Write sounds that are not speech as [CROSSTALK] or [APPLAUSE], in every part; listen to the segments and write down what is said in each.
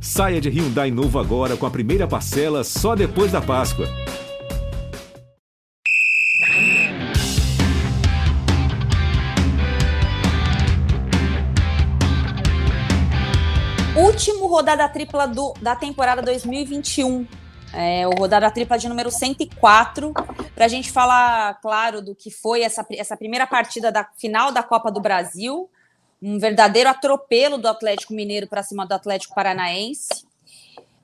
Saia de Hyundai novo agora com a primeira parcela só depois da Páscoa. Último rodada tripla do, da temporada 2021. É, o rodada tripla de número 104, para a gente falar, claro, do que foi essa, essa primeira partida da final da Copa do Brasil, um verdadeiro atropelo do Atlético Mineiro para cima do Atlético Paranaense.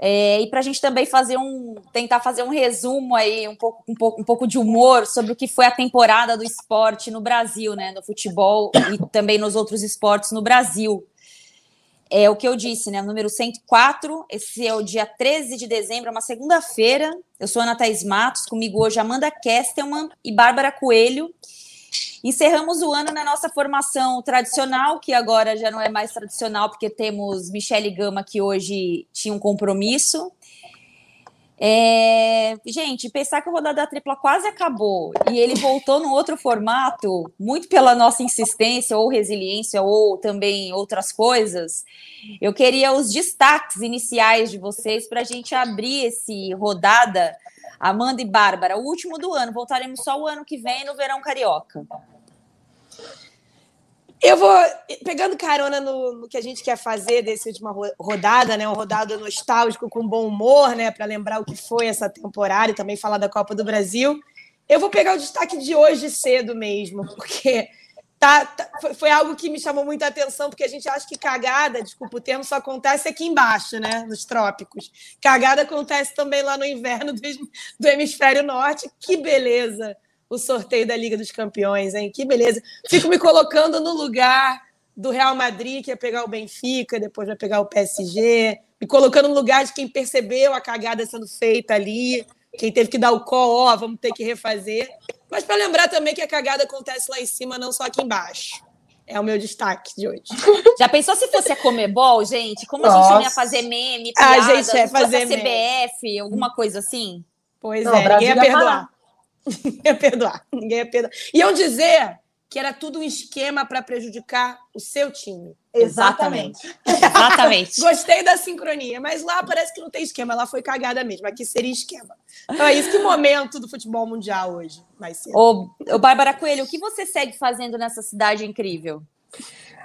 É, e para a gente também fazer um tentar fazer um resumo aí, um pouco, um, pouco, um pouco de humor sobre o que foi a temporada do esporte no Brasil, né? No futebol e também nos outros esportes no Brasil. É o que eu disse, né? Número 104. Esse é o dia 13 de dezembro, é uma segunda-feira. Eu sou Ana Thaís Matos, comigo hoje Amanda Kestelman e Bárbara Coelho. Encerramos o ano na nossa formação tradicional, que agora já não é mais tradicional, porque temos Michele Gama, que hoje tinha um compromisso. É... Gente, pensar que o rodada tripla quase acabou e ele voltou no outro formato, muito pela nossa insistência ou resiliência ou também outras coisas. Eu queria os destaques iniciais de vocês para a gente abrir esse rodada. Amanda e Bárbara, o último do ano, voltaremos só o ano que vem no Verão Carioca. Eu vou pegando carona no, no, que a gente quer fazer dessa última rodada, né? Uma rodada nostálgica com bom humor, né? Para lembrar o que foi essa temporada e também falar da Copa do Brasil. Eu vou pegar o destaque de hoje cedo mesmo, porque tá, tá foi, foi, algo que me chamou muita atenção, porque a gente acha que cagada, desculpa o termo, só acontece aqui embaixo, né? Nos trópicos. Cagada acontece também lá no inverno do, do hemisfério norte. Que beleza! O sorteio da Liga dos Campeões, hein? Que beleza. Fico me colocando no lugar do Real Madrid, que ia pegar o Benfica, depois vai pegar o PSG, me colocando no lugar de quem percebeu a cagada sendo feita ali, quem teve que dar o call, ó, vamos ter que refazer. Mas para lembrar também que a cagada acontece lá em cima, não só aqui embaixo. É o meu destaque de hoje. Já pensou se fosse a Comebol, gente? Como Nossa. a gente não ia fazer meme, piada, a gente é fazer a CBF, meme. alguma coisa assim? Pois não, é, ninguém ia perdoar. Ninguém ia perdoar. Ninguém ia perdoar. Iam dizer que era tudo um esquema para prejudicar o seu time. Exatamente. Exatamente. [LAUGHS] Gostei da sincronia, mas lá parece que não tem esquema, lá foi cagada mesmo. Aqui seria esquema. Então é isso que momento do futebol mundial hoje vai ser. Ô, ô Bárbara Coelho, o que você segue fazendo nessa cidade incrível?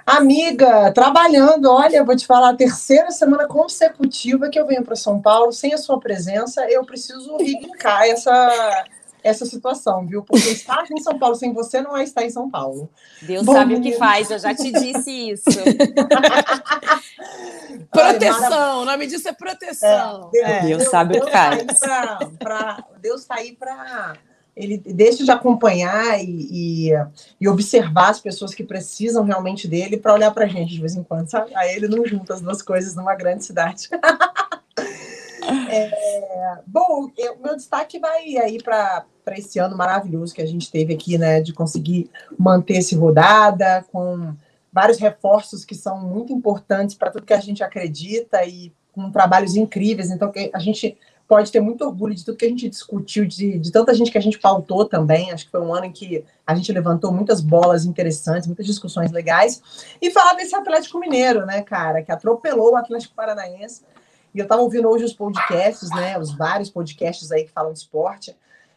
Amiga, trabalhando, olha, vou te falar, a terceira semana consecutiva que eu venho para São Paulo, sem a sua presença, eu preciso reivindicar essa essa situação, viu? Porque estar em São Paulo sem você não é estar em São Paulo. Deus Bom, sabe o que faz, eu já te disse isso. [LAUGHS] [LAUGHS] proteção, o nome disso é proteção. É, Deus, é. Deus, Deus, sabe Deus o que tá faz. Pra, pra, Deus está aí para ele deixa de acompanhar e, e, e, observar as pessoas que precisam realmente dele para olhar para a gente de vez em quando, sabe? Aí ele não junta as duas coisas numa grande cidade. [LAUGHS] É, bom, o meu destaque vai aí para esse ano maravilhoso que a gente teve aqui, né? De conseguir manter esse rodada com vários reforços que são muito importantes para tudo que a gente acredita e com trabalhos incríveis. Então, a gente pode ter muito orgulho de tudo que a gente discutiu, de, de tanta gente que a gente pautou também. Acho que foi um ano em que a gente levantou muitas bolas interessantes, muitas discussões legais. E falar desse Atlético Mineiro, né, cara, que atropelou o Atlético Paranaense e eu estava ouvindo hoje os podcasts, né? Os vários podcasts aí que falam de esporte,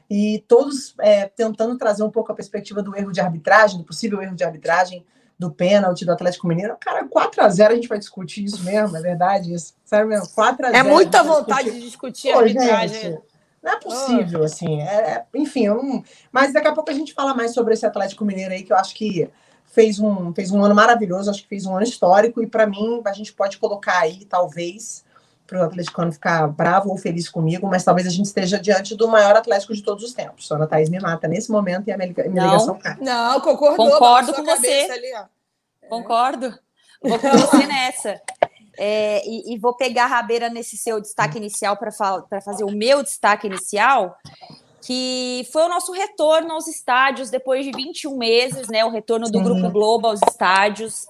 e todos é, tentando trazer um pouco a perspectiva do erro de arbitragem, do possível erro de arbitragem do pênalti do Atlético Mineiro. Cara, 4 a 0 a gente vai discutir isso mesmo, é verdade isso. Sério mesmo, 4 a 0 É muita vontade discutir. de discutir a arbitragem. Gente, não é possível, oh. assim. É, é, enfim, eu não... mas daqui a pouco a gente fala mais sobre esse Atlético Mineiro aí, que eu acho que fez um, fez um ano maravilhoso, acho que fez um ano histórico, e para mim a gente pode colocar aí, talvez, para o atleticano ficar bravo ou feliz comigo, mas talvez a gente esteja diante do maior Atlético de todos os tempos. A Ana Thaís me mata nesse momento e a minha, minha não, ligação cai. Não, concordou, concordo com você. Ali, Concordo. Vou com você nessa. É, e, e, vou pegar a rabeira nesse seu destaque inicial para fazer o meu destaque inicial, que foi o nosso retorno aos estádios depois de 21 meses, né? O retorno do Sim. Grupo Globo aos estádios.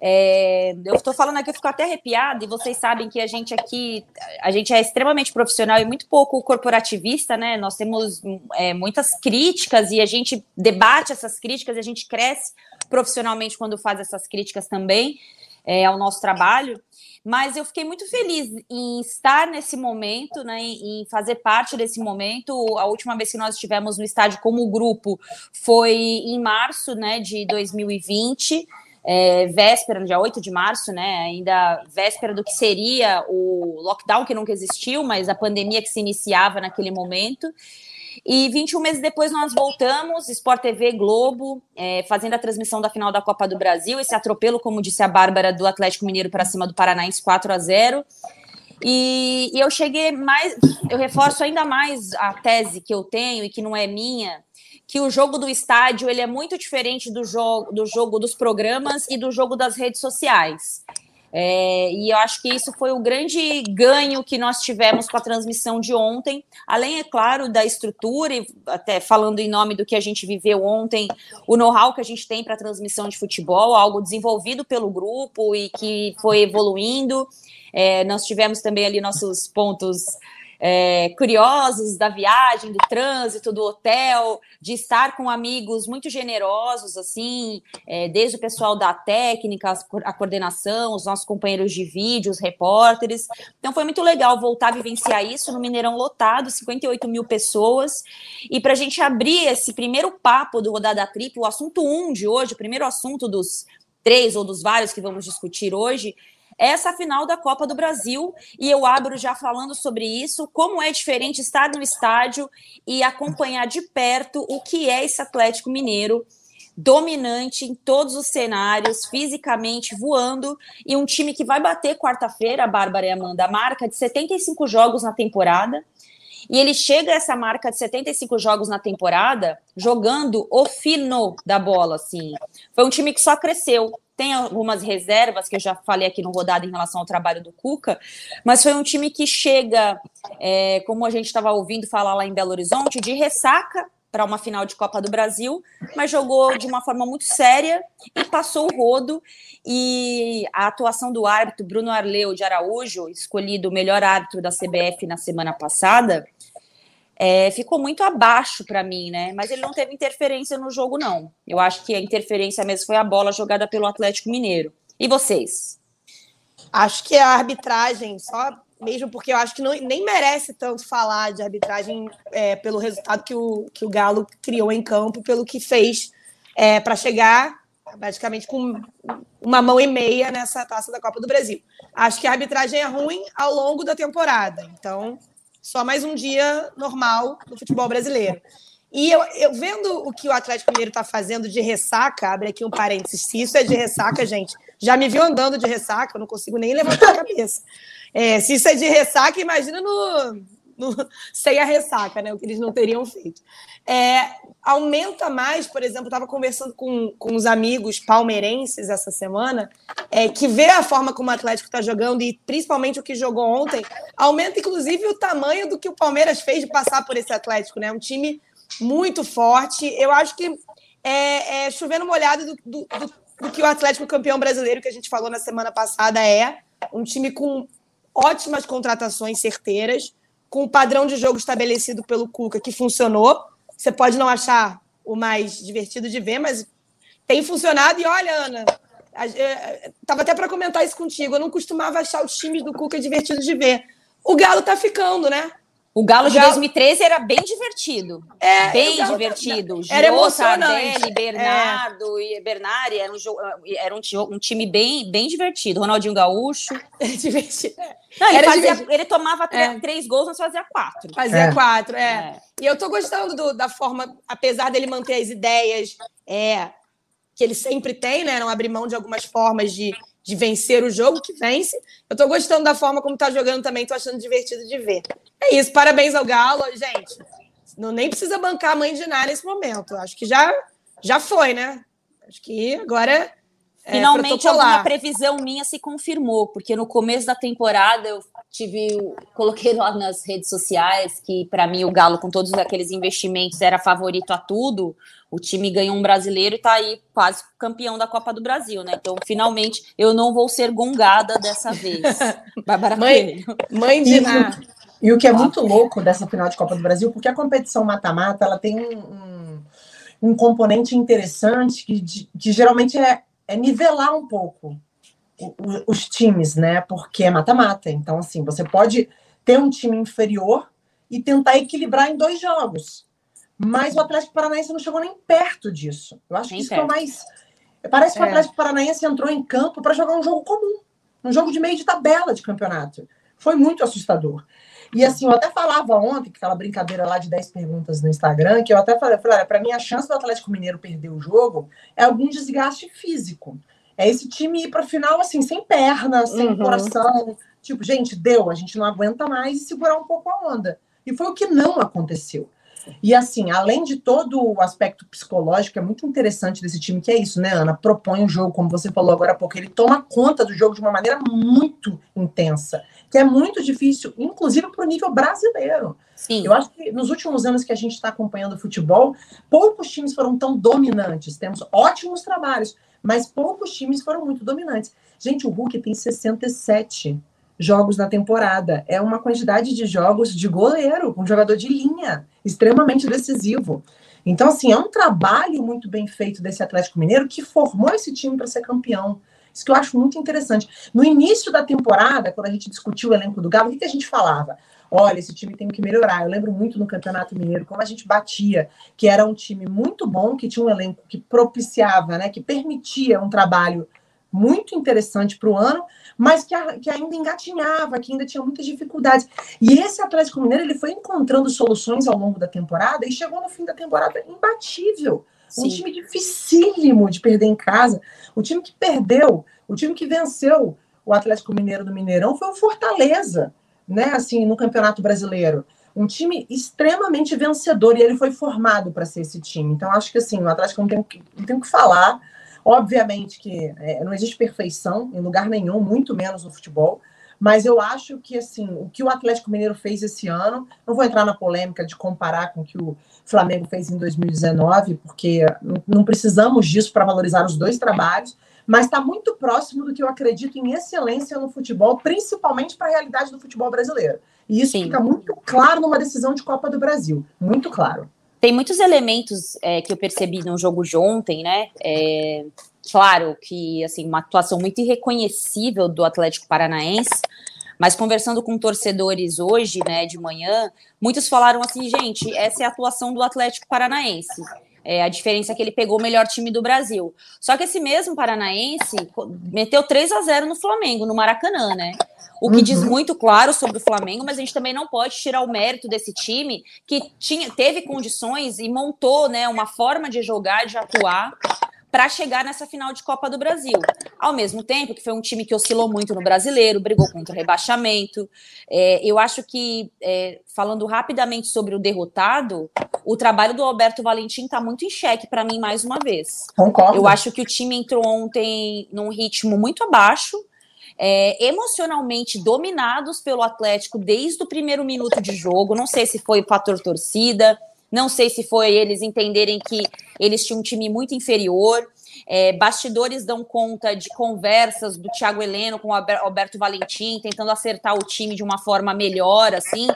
É, eu estou falando aqui, eu fico até arrepiada, e vocês sabem que a gente aqui, a gente é extremamente profissional e muito pouco corporativista, né? Nós temos é, muitas críticas e a gente debate essas críticas e a gente cresce profissionalmente quando faz essas críticas também. é, ao nosso trabalho. Mas eu fiquei muito feliz em estar nesse momento, né, em fazer parte desse momento. A última vez que nós estivemos no estádio como grupo foi em março né, de 2020 é, véspera, no dia 8 de março, né? Ainda véspera do que seria o lockdown que nunca existiu, mas a pandemia que se iniciava naquele momento. E 21 meses depois nós voltamos, Sport TV Globo, é, fazendo a transmissão da final da Copa do Brasil, esse atropelo, como disse a Bárbara, do Atlético Mineiro para cima do Paranaense 4 a 0 e, e eu cheguei mais, eu reforço ainda mais a tese que eu tenho e que não é minha, que o jogo do estádio ele é muito diferente do jogo, do jogo dos programas e do jogo das redes sociais. É, e eu acho que isso foi o grande ganho que nós tivemos com a transmissão de ontem, além, é claro, da estrutura, e até falando em nome do que a gente viveu ontem, o know-how que a gente tem para transmissão de futebol, algo desenvolvido pelo grupo e que foi evoluindo. É, nós tivemos também ali nossos pontos é, curiosos da viagem, do trânsito, do hotel, de estar com amigos muito generosos, assim, é, desde o pessoal da técnica, a coordenação, os nossos companheiros de vídeo, os repórteres. Então foi muito legal voltar a vivenciar isso no Mineirão lotado, 58 mil pessoas. E para a gente abrir esse primeiro papo do Rodada Tripla, o assunto 1 um de hoje, o primeiro assunto dos três ou dos vários que vamos discutir hoje, essa final da Copa do Brasil. E eu abro já falando sobre isso, como é diferente estar no estádio e acompanhar de perto o que é esse Atlético Mineiro dominante em todos os cenários, fisicamente voando, e um time que vai bater quarta-feira, Bárbara e Amanda, a marca de 75 jogos na temporada. E ele chega a essa marca de 75 jogos na temporada jogando o fino da bola, assim. Foi um time que só cresceu tem algumas reservas que eu já falei aqui no rodado em relação ao trabalho do Cuca, mas foi um time que chega, é, como a gente estava ouvindo falar lá em Belo Horizonte, de ressaca para uma final de Copa do Brasil, mas jogou de uma forma muito séria e passou o rodo. E a atuação do árbitro Bruno Arleu de Araújo, escolhido o melhor árbitro da CBF na semana passada, é, ficou muito abaixo para mim, né? Mas ele não teve interferência no jogo, não. Eu acho que a interferência mesmo foi a bola jogada pelo Atlético Mineiro. E vocês? Acho que a arbitragem, só mesmo porque eu acho que não, nem merece tanto falar de arbitragem é, pelo resultado que o, que o Galo criou em campo, pelo que fez é, para chegar praticamente com uma mão e meia nessa taça da Copa do Brasil. Acho que a arbitragem é ruim ao longo da temporada. Então, só mais um dia normal do futebol brasileiro. E eu, eu vendo o que o Atlético Mineiro está fazendo de ressaca, abre aqui um parênteses, se isso é de ressaca, gente, já me viu andando de ressaca, eu não consigo nem levantar a cabeça. É, se isso é de ressaca, imagina no, [LAUGHS] no, sem a ressaca, né? O que eles não teriam feito. É, aumenta mais, por exemplo, estava conversando com, com os amigos palmeirenses essa semana, é, que vê a forma como o Atlético está jogando e principalmente o que jogou ontem, aumenta inclusive o tamanho do que o Palmeiras fez de passar por esse Atlético, né? Um time muito forte. Eu acho que é, é chovendo molhado do, do, do, do que o Atlético campeão brasileiro que a gente falou na semana passada é. Um time com ótimas contratações certeiras, com o padrão de jogo estabelecido pelo Cuca, que funcionou. Você pode não achar o mais divertido de ver, mas tem funcionado. E olha, Ana, estava até para comentar isso contigo. Eu não costumava achar os times do Cuca divertidos de ver. O Galo está ficando, né? O Galo de Galo... 2013 era bem divertido. É, bem divertido. Era emocionante. Tardelli, Bernardo é. e Bernardi era um, era um, um, time bem, bem divertido. Ronaldinho Gaúcho. [LAUGHS] divertido. Não, ele, fazia, ele, tomava é. três gols, mas fazia quatro. Fazia é. quatro, é. é. E eu tô gostando do, da forma, apesar dele manter as ideias é, que ele sempre tem, né? Não abrir mão de algumas formas de, de vencer o jogo, que vence. Eu tô gostando da forma como tá jogando também, tô achando divertido de ver. É isso, parabéns ao Galo, gente. Não nem precisa bancar a mãe de nada nesse momento. Acho que já já foi, né? Acho que agora é, Finalmente alguma previsão minha se confirmou, porque no começo da temporada eu tive, coloquei lá nas redes sociais que para mim o Galo com todos aqueles investimentos era favorito a tudo. O time ganhou um brasileiro e está aí quase campeão da Copa do Brasil, né? Então, finalmente, eu não vou ser gongada dessa vez. [LAUGHS] Bárbara mãe, mãe de nada. E o que é muito louco dessa final de Copa do Brasil, porque a competição mata-mata, ela tem um, um, componente interessante que, que geralmente é, é nivelar um pouco os times, né? Porque é mata-mata. Então, assim, você pode ter um time inferior e tentar equilibrar em dois jogos. Mas o Atlético Paranaense não chegou nem perto disso. Eu acho nem que isso perto. foi mais. Parece que é. o Atlético Paranaense entrou em campo para jogar um jogo comum, um jogo de meio de tabela de campeonato. Foi muito assustador. E assim, eu até falava ontem, aquela brincadeira lá de 10 perguntas no Instagram, que eu até falei, falei para mim a chance do Atlético Mineiro perder o jogo é algum desgaste físico. É esse time ir para o final assim, sem perna, sem uhum. coração. Tipo, gente, deu, a gente não aguenta mais e segurar um pouco a onda. E foi o que não aconteceu. E assim, além de todo o aspecto psicológico, é muito interessante desse time, que é isso, né, Ana? Propõe o jogo, como você falou agora há pouco, ele toma conta do jogo de uma maneira muito intensa que é muito difícil, inclusive para o nível brasileiro. Sim. Eu acho que nos últimos anos que a gente está acompanhando o futebol, poucos times foram tão dominantes. Temos ótimos trabalhos, mas poucos times foram muito dominantes. Gente, o Hulk tem 67 jogos na temporada. É uma quantidade de jogos de goleiro, um jogador de linha, extremamente decisivo. Então, assim, é um trabalho muito bem feito desse Atlético Mineiro que formou esse time para ser campeão. Isso que eu acho muito interessante. No início da temporada, quando a gente discutiu o elenco do Galo, o que, a gente falava? Olha, esse time tem que melhorar. Eu lembro muito no Campeonato Mineiro como a gente batia, que era um time muito bom, que tinha um elenco que propiciava, né, que permitia um trabalho muito interessante para o ano, mas que, a, que, ainda engatinhava, que ainda tinha muitas dificuldades. E esse Atlético Mineiro ele foi encontrando soluções ao longo da temporada e chegou no fim da temporada imbatível. Sim. Um time dificílimo de perder em casa. O time que perdeu, o time que venceu o Atlético Mineiro do Mineirão foi o Fortaleza, né? Assim, no Campeonato Brasileiro. Um time extremamente vencedor e ele foi formado para ser esse time. Então, acho que assim, o Atlético não tem, não tem o que falar. Obviamente que é, não existe perfeição em lugar nenhum, muito menos no futebol. Mas eu acho que assim, o que o Atlético Mineiro fez esse ano, não vou entrar na polêmica de comparar com o que o Flamengo fez em 2019, porque não precisamos disso para valorizar os dois trabalhos, mas está muito próximo do que eu acredito em excelência no futebol, principalmente para a realidade do futebol brasileiro. E isso Sim. fica muito claro numa decisão de Copa do Brasil, muito claro. Tem muitos elementos é, que eu percebi no jogo de ontem, né? É, claro que assim uma atuação muito irreconhecível do Atlético Paranaense, mas conversando com torcedores hoje, né, de manhã, muitos falaram assim, gente, essa é a atuação do Atlético Paranaense. É, a diferença é que ele pegou o melhor time do Brasil. Só que esse mesmo paranaense meteu 3 a 0 no Flamengo, no Maracanã, né? O que uhum. diz muito claro sobre o Flamengo, mas a gente também não pode tirar o mérito desse time que tinha, teve condições e montou né, uma forma de jogar, de atuar para chegar nessa final de Copa do Brasil. Ao mesmo tempo que foi um time que oscilou muito no brasileiro, brigou contra o rebaixamento. É, eu acho que, é, falando rapidamente sobre o derrotado, o trabalho do Alberto Valentim está muito em xeque para mim mais uma vez. Concordo. Eu acho que o time entrou ontem num ritmo muito abaixo. É, emocionalmente dominados pelo Atlético desde o primeiro minuto de jogo. Não sei se foi o fator torcida, não sei se foi eles entenderem que eles tinham um time muito inferior. É, bastidores dão conta de conversas do Thiago Heleno com o Alberto Valentim, tentando acertar o time de uma forma melhor, assim.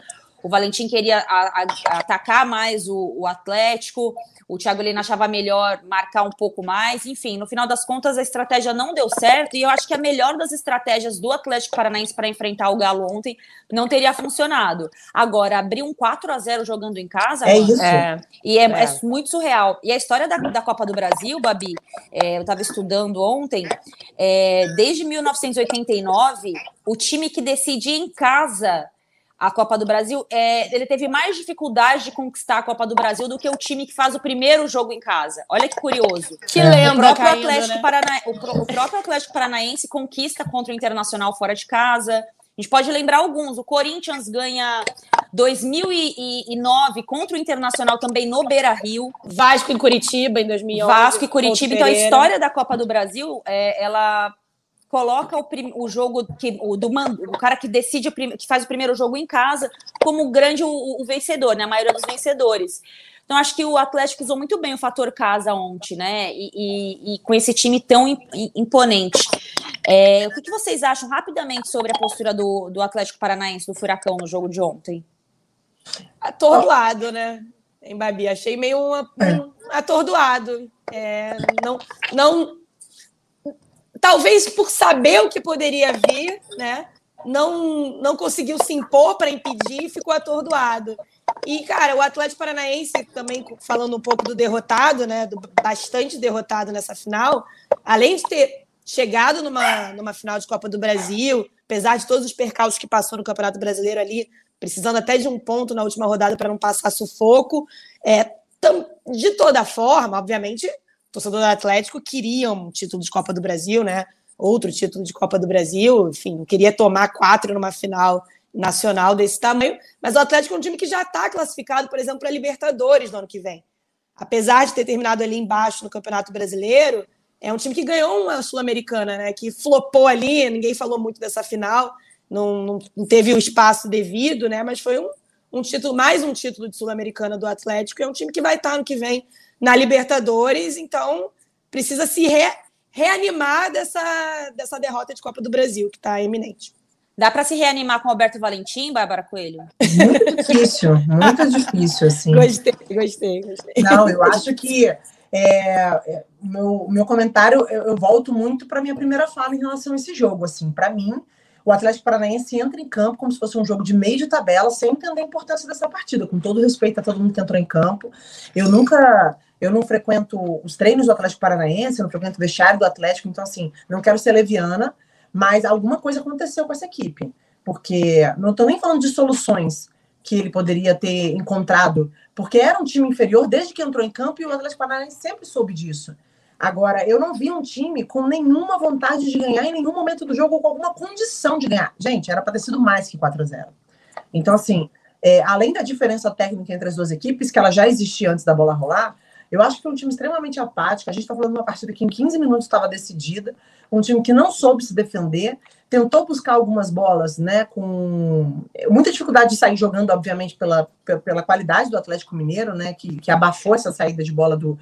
O Valentim queria a, a, atacar mais o, o Atlético, o Thiago Helena achava melhor marcar um pouco mais. Enfim, no final das contas, a estratégia não deu certo. E eu acho que a melhor das estratégias do Atlético Paranaense para enfrentar o Galo ontem não teria funcionado. Agora, abrir um 4 a 0 jogando em casa. É isso. É, e é, é. é, muito surreal. E a história da, da Copa do Brasil, Babi, é, eu estava estudando ontem, é, desde 1989, o time que decidia em casa a Copa do Brasil, é, ele teve mais dificuldade de conquistar a Copa do Brasil do que o time que faz o primeiro jogo em casa. Olha que curioso. Que é. lembra, o próprio, caindo, Atlético né? Parana... o, o próprio Atlético Paranaense conquista contra o Internacional fora de casa. A gente pode lembrar alguns. O Corinthians ganha 2009 contra o Internacional também no Beira Rio. Vasco e Curitiba em 2011. Vasco e Curitiba. Então a história da Copa do Brasil, é, ela coloca o, prim, o jogo que o do o cara que decide que faz o primeiro jogo em casa como grande o, o, vencedor, né? A maioria dos vencedores. Então acho que o Atlético usou muito bem o fator casa ontem, né? E, e, e com esse time tão imponente. É, o que, que, vocês acham rapidamente sobre a postura do, do Atlético Paranaense do Furacão no jogo de ontem? Atordoado, né? Em Babi, achei meio um, um atordoado. É, não, não talvez por saber o que poderia vir, né? Não, não conseguiu se impor para impedir e ficou atordoado. E, cara, o Atlético Paranaense, também falando um pouco do derrotado, né? Do bastante derrotado nessa final, além de ter chegado numa, numa final de Copa do Brasil, apesar de todos os percalços que passou no Campeonato Brasileiro ali, precisando até de um ponto na última rodada para não passar sufoco. É, de toda forma, obviamente, torcedor do Atlético queria um título de Copa do Brasil, né? Outro título de Copa do Brasil, enfim, queria tomar quatro numa final nacional desse tamanho, mas o Atlético é um time que já está classificado, por exemplo, para Libertadores no ano que vem. Apesar de ter terminado ali embaixo no Campeonato Brasileiro, é um time que ganhou uma Sul-Americana, né? Que flopou ali, ninguém falou muito dessa final, não, não, teve o espaço devido, né? Mas foi um, um título, mais um título de Sul-Americana do Atlético. É um time que vai estar no que vem na Libertadores, então precisa se re, reanimar dessa, dessa derrota de Copa do Brasil, que está iminente. Dá para se reanimar com o Alberto Valentim, Bárbara Coelho? Muito difícil, muito [LAUGHS] difícil, assim. Gostei, gostei, gostei. Não, eu acho que é, é meu, meu comentário, eu, eu volto muito para minha primeira fala em relação a esse jogo. Assim, para mim, o Atlético Paranaense entra em campo como se fosse um jogo de meio de tabela, sem entender a importância dessa partida, com todo respeito a todo mundo que entrou em campo. Eu nunca, eu não frequento os treinos do Atlético Paranaense, eu não frequento o vestiário do Atlético, então assim, não quero ser leviana, mas alguma coisa aconteceu com essa equipe. Porque não estou nem falando de soluções que ele poderia ter encontrado, porque era um time inferior desde que entrou em campo e o Atlético Paranaense sempre soube disso. Agora, eu não vi um time com nenhuma vontade de ganhar em nenhum momento do jogo ou com alguma condição de ganhar. Gente, era para ter sido mais que 4 a 0. Então, assim, é, além da diferença técnica entre as duas equipes, que ela já existia antes da bola rolar, eu acho que foi um time extremamente apático. A gente está falando de uma partida que em 15 minutos estava decidida, um time que não soube se defender, tentou buscar algumas bolas, né, com muita dificuldade de sair jogando, obviamente, pela, pela qualidade do Atlético Mineiro, né, que, que abafou essa saída de bola do,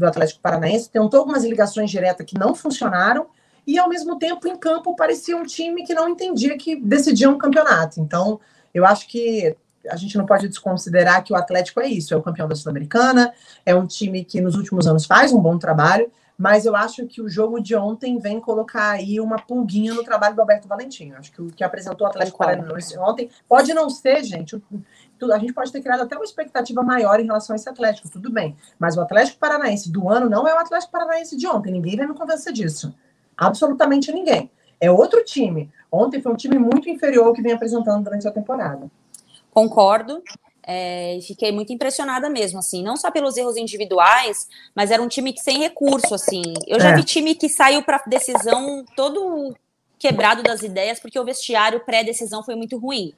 do Atlético Paranaense, tentou algumas ligações diretas que não funcionaram, e ao mesmo tempo, em campo, parecia um time que não entendia que decidia um campeonato. Então, eu acho que a gente não pode desconsiderar que o Atlético é isso, é o campeão da Sul-Americana, é um time que nos últimos anos faz um bom trabalho, mas eu acho que o jogo de ontem vem colocar aí uma pulguinha no trabalho do Alberto Valentim. Acho que o que apresentou o Atlético Paranaense ontem pode não ser, gente, a gente pode ter criado até uma expectativa maior em relação a esse Atlético, tudo bem, mas o Atlético Paranaense do ano não é o Atlético Paranaense de ontem, ninguém vai me convencer disso. Absolutamente ninguém. É outro time. Ontem foi um time muito inferior ao que vem apresentando durante a temporada. Concordo. É, fiquei muito impressionada mesmo, assim, não só pelos erros individuais, mas era um time que sem recurso, assim. Eu já é. vi time que saiu para decisão todo quebrado das ideias porque o vestiário pré-decisão foi muito ruim.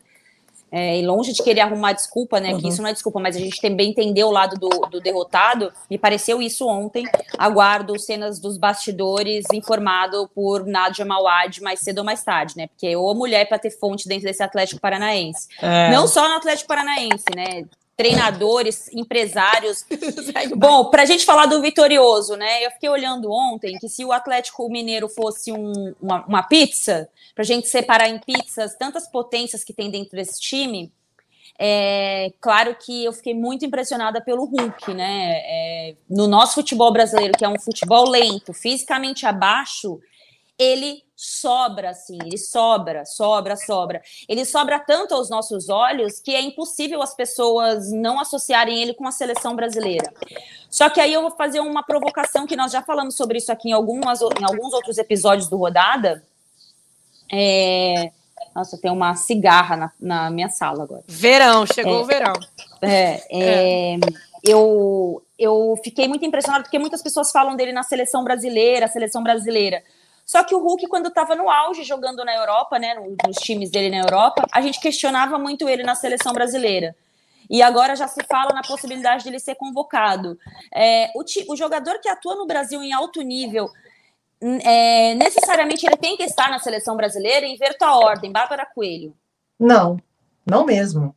É, e longe de querer arrumar desculpa, né? Uhum. Que isso não é desculpa, mas a gente também entendeu o lado do, do derrotado. Me pareceu isso ontem. Aguardo cenas dos bastidores informado por Nádia Mawad mais cedo ou mais tarde, né? Porque ou mulher para ter fonte dentro desse Atlético Paranaense. É. Não só no Atlético Paranaense, né? Treinadores, empresários. [LAUGHS] Bom, para a gente falar do vitorioso, né? Eu fiquei olhando ontem que se o Atlético Mineiro fosse um, uma, uma, pizza, para a gente separar em pizzas tantas potências que tem dentro desse time, é claro que eu fiquei muito impressionada pelo Hulk, né? É, no nosso futebol brasileiro, que é um futebol lento, fisicamente abaixo, ele sobra, assim, ele sobra, sobra, sobra. Ele sobra tanto aos nossos olhos que é impossível as pessoas não associarem ele com a seleção brasileira. Só que aí eu vou fazer uma provocação que nós já falamos sobre isso aqui em, algumas, em alguns outros episódios do Rodada. É... Nossa, tem uma cigarra na, na, minha sala agora. Verão, chegou é, o verão. É, é, é. Eu, eu fiquei muito impressionada porque muitas pessoas falam dele na seleção brasileira, seleção brasileira. Só que o Hulk, quando estava no auge jogando na Europa, né, nos times dele na Europa, a gente questionava muito ele na seleção brasileira. E agora já se fala na possibilidade dele ser convocado. É, o, o, jogador que atua no Brasil em alto nível, é, necessariamente ele tem que estar na seleção brasileira? Inverto a ordem. Bárbara Coelho. Não, não mesmo.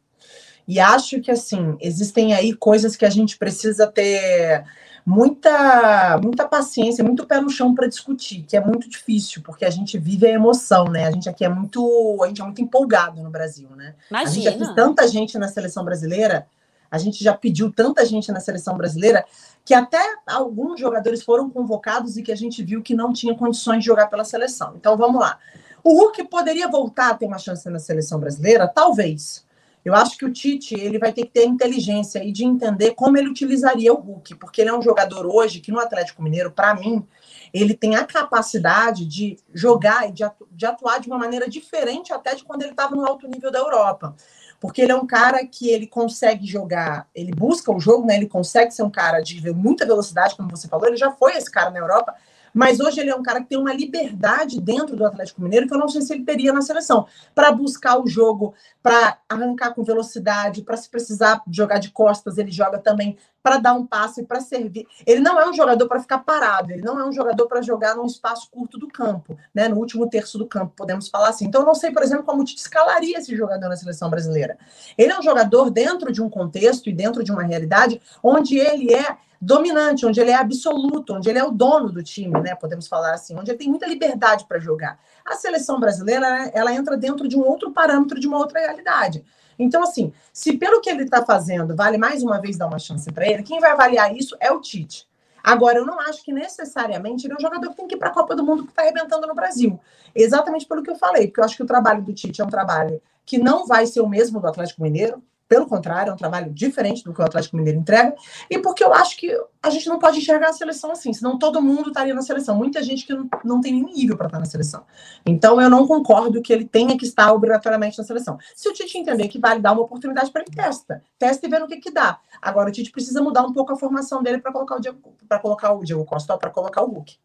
E acho que, assim, existem aí coisas que a gente precisa ter muita, muita paciência, muito pé no chão para discutir, que é muito difícil, porque a gente vive a emoção, né? A gente aqui é muito, a gente é muito empolgado no Brasil, né? Imagina. A gente aqui, tanta gente na seleção brasileira, A gente já pediu tanta gente na seleção brasileira que até alguns jogadores foram convocados e que a gente viu que não tinha condições de jogar pela seleção. Então vamos lá. O Hulk poderia voltar a ter uma chance na seleção brasileira? Talvez. Eu acho que o Tite ele vai ter que ter inteligência e de entender como ele utilizaria o Hulk, porque ele é um jogador hoje que no Atlético Mineiro, para mim, ele tem a capacidade de jogar e de, atu de atuar de uma maneira diferente até de quando ele estava no alto nível da Europa. Porque ele é um cara que ele consegue jogar, ele busca o jogo, né? Ele consegue ser um cara de muita velocidade, como você falou, ele já foi esse cara na Europa, mas hoje ele é um cara que tem uma liberdade dentro do Atlético Mineiro que eu não sei se ele teria na seleção, para buscar o jogo, para arrancar com velocidade, para se precisar jogar de costas, ele joga também para dar um passe, para servir. Ele não é um jogador para ficar parado, ele não é um jogador para jogar num espaço curto do campo, né, no último terço do campo, podemos falar assim. Então eu não sei, por exemplo, como te escalaria esse jogador na seleção brasileira. Ele é um jogador dentro de um contexto e dentro de uma realidade onde ele é dominante, onde ele é absoluto, onde ele é o dono do time, né? Podemos falar assim, onde ele tem muita liberdade para jogar. A seleção brasileira, ela entra dentro de um outro parâmetro, de uma outra realidade. Então, assim, se pelo que ele está fazendo, vale mais uma vez dar uma chance para ele, quem vai avaliar isso é o Tite. Agora, eu não acho que necessariamente ele é um jogador que tem que ir para a Copa do Mundo que está arrebentando no Brasil. Exatamente pelo que eu falei, porque eu acho que o trabalho do Tite é um trabalho que não vai ser o mesmo do Atlético Mineiro, pelo contrário, é um trabalho diferente do que o Atlético Mineiro entrega. E porque eu acho que a gente não pode enxergar a seleção assim, senão todo mundo estaria na seleção. Muita gente que não, não tem nenhum nível para estar na seleção. Então eu não concordo que ele tenha que estar obrigatoriamente na seleção. Se o Tite entender que vale dar uma oportunidade para ele, testa. Testa e vê no que, que dá. Agora o Tite precisa mudar um pouco a formação dele para colocar o para colocar o Diego Costa, para colocar o Hulk.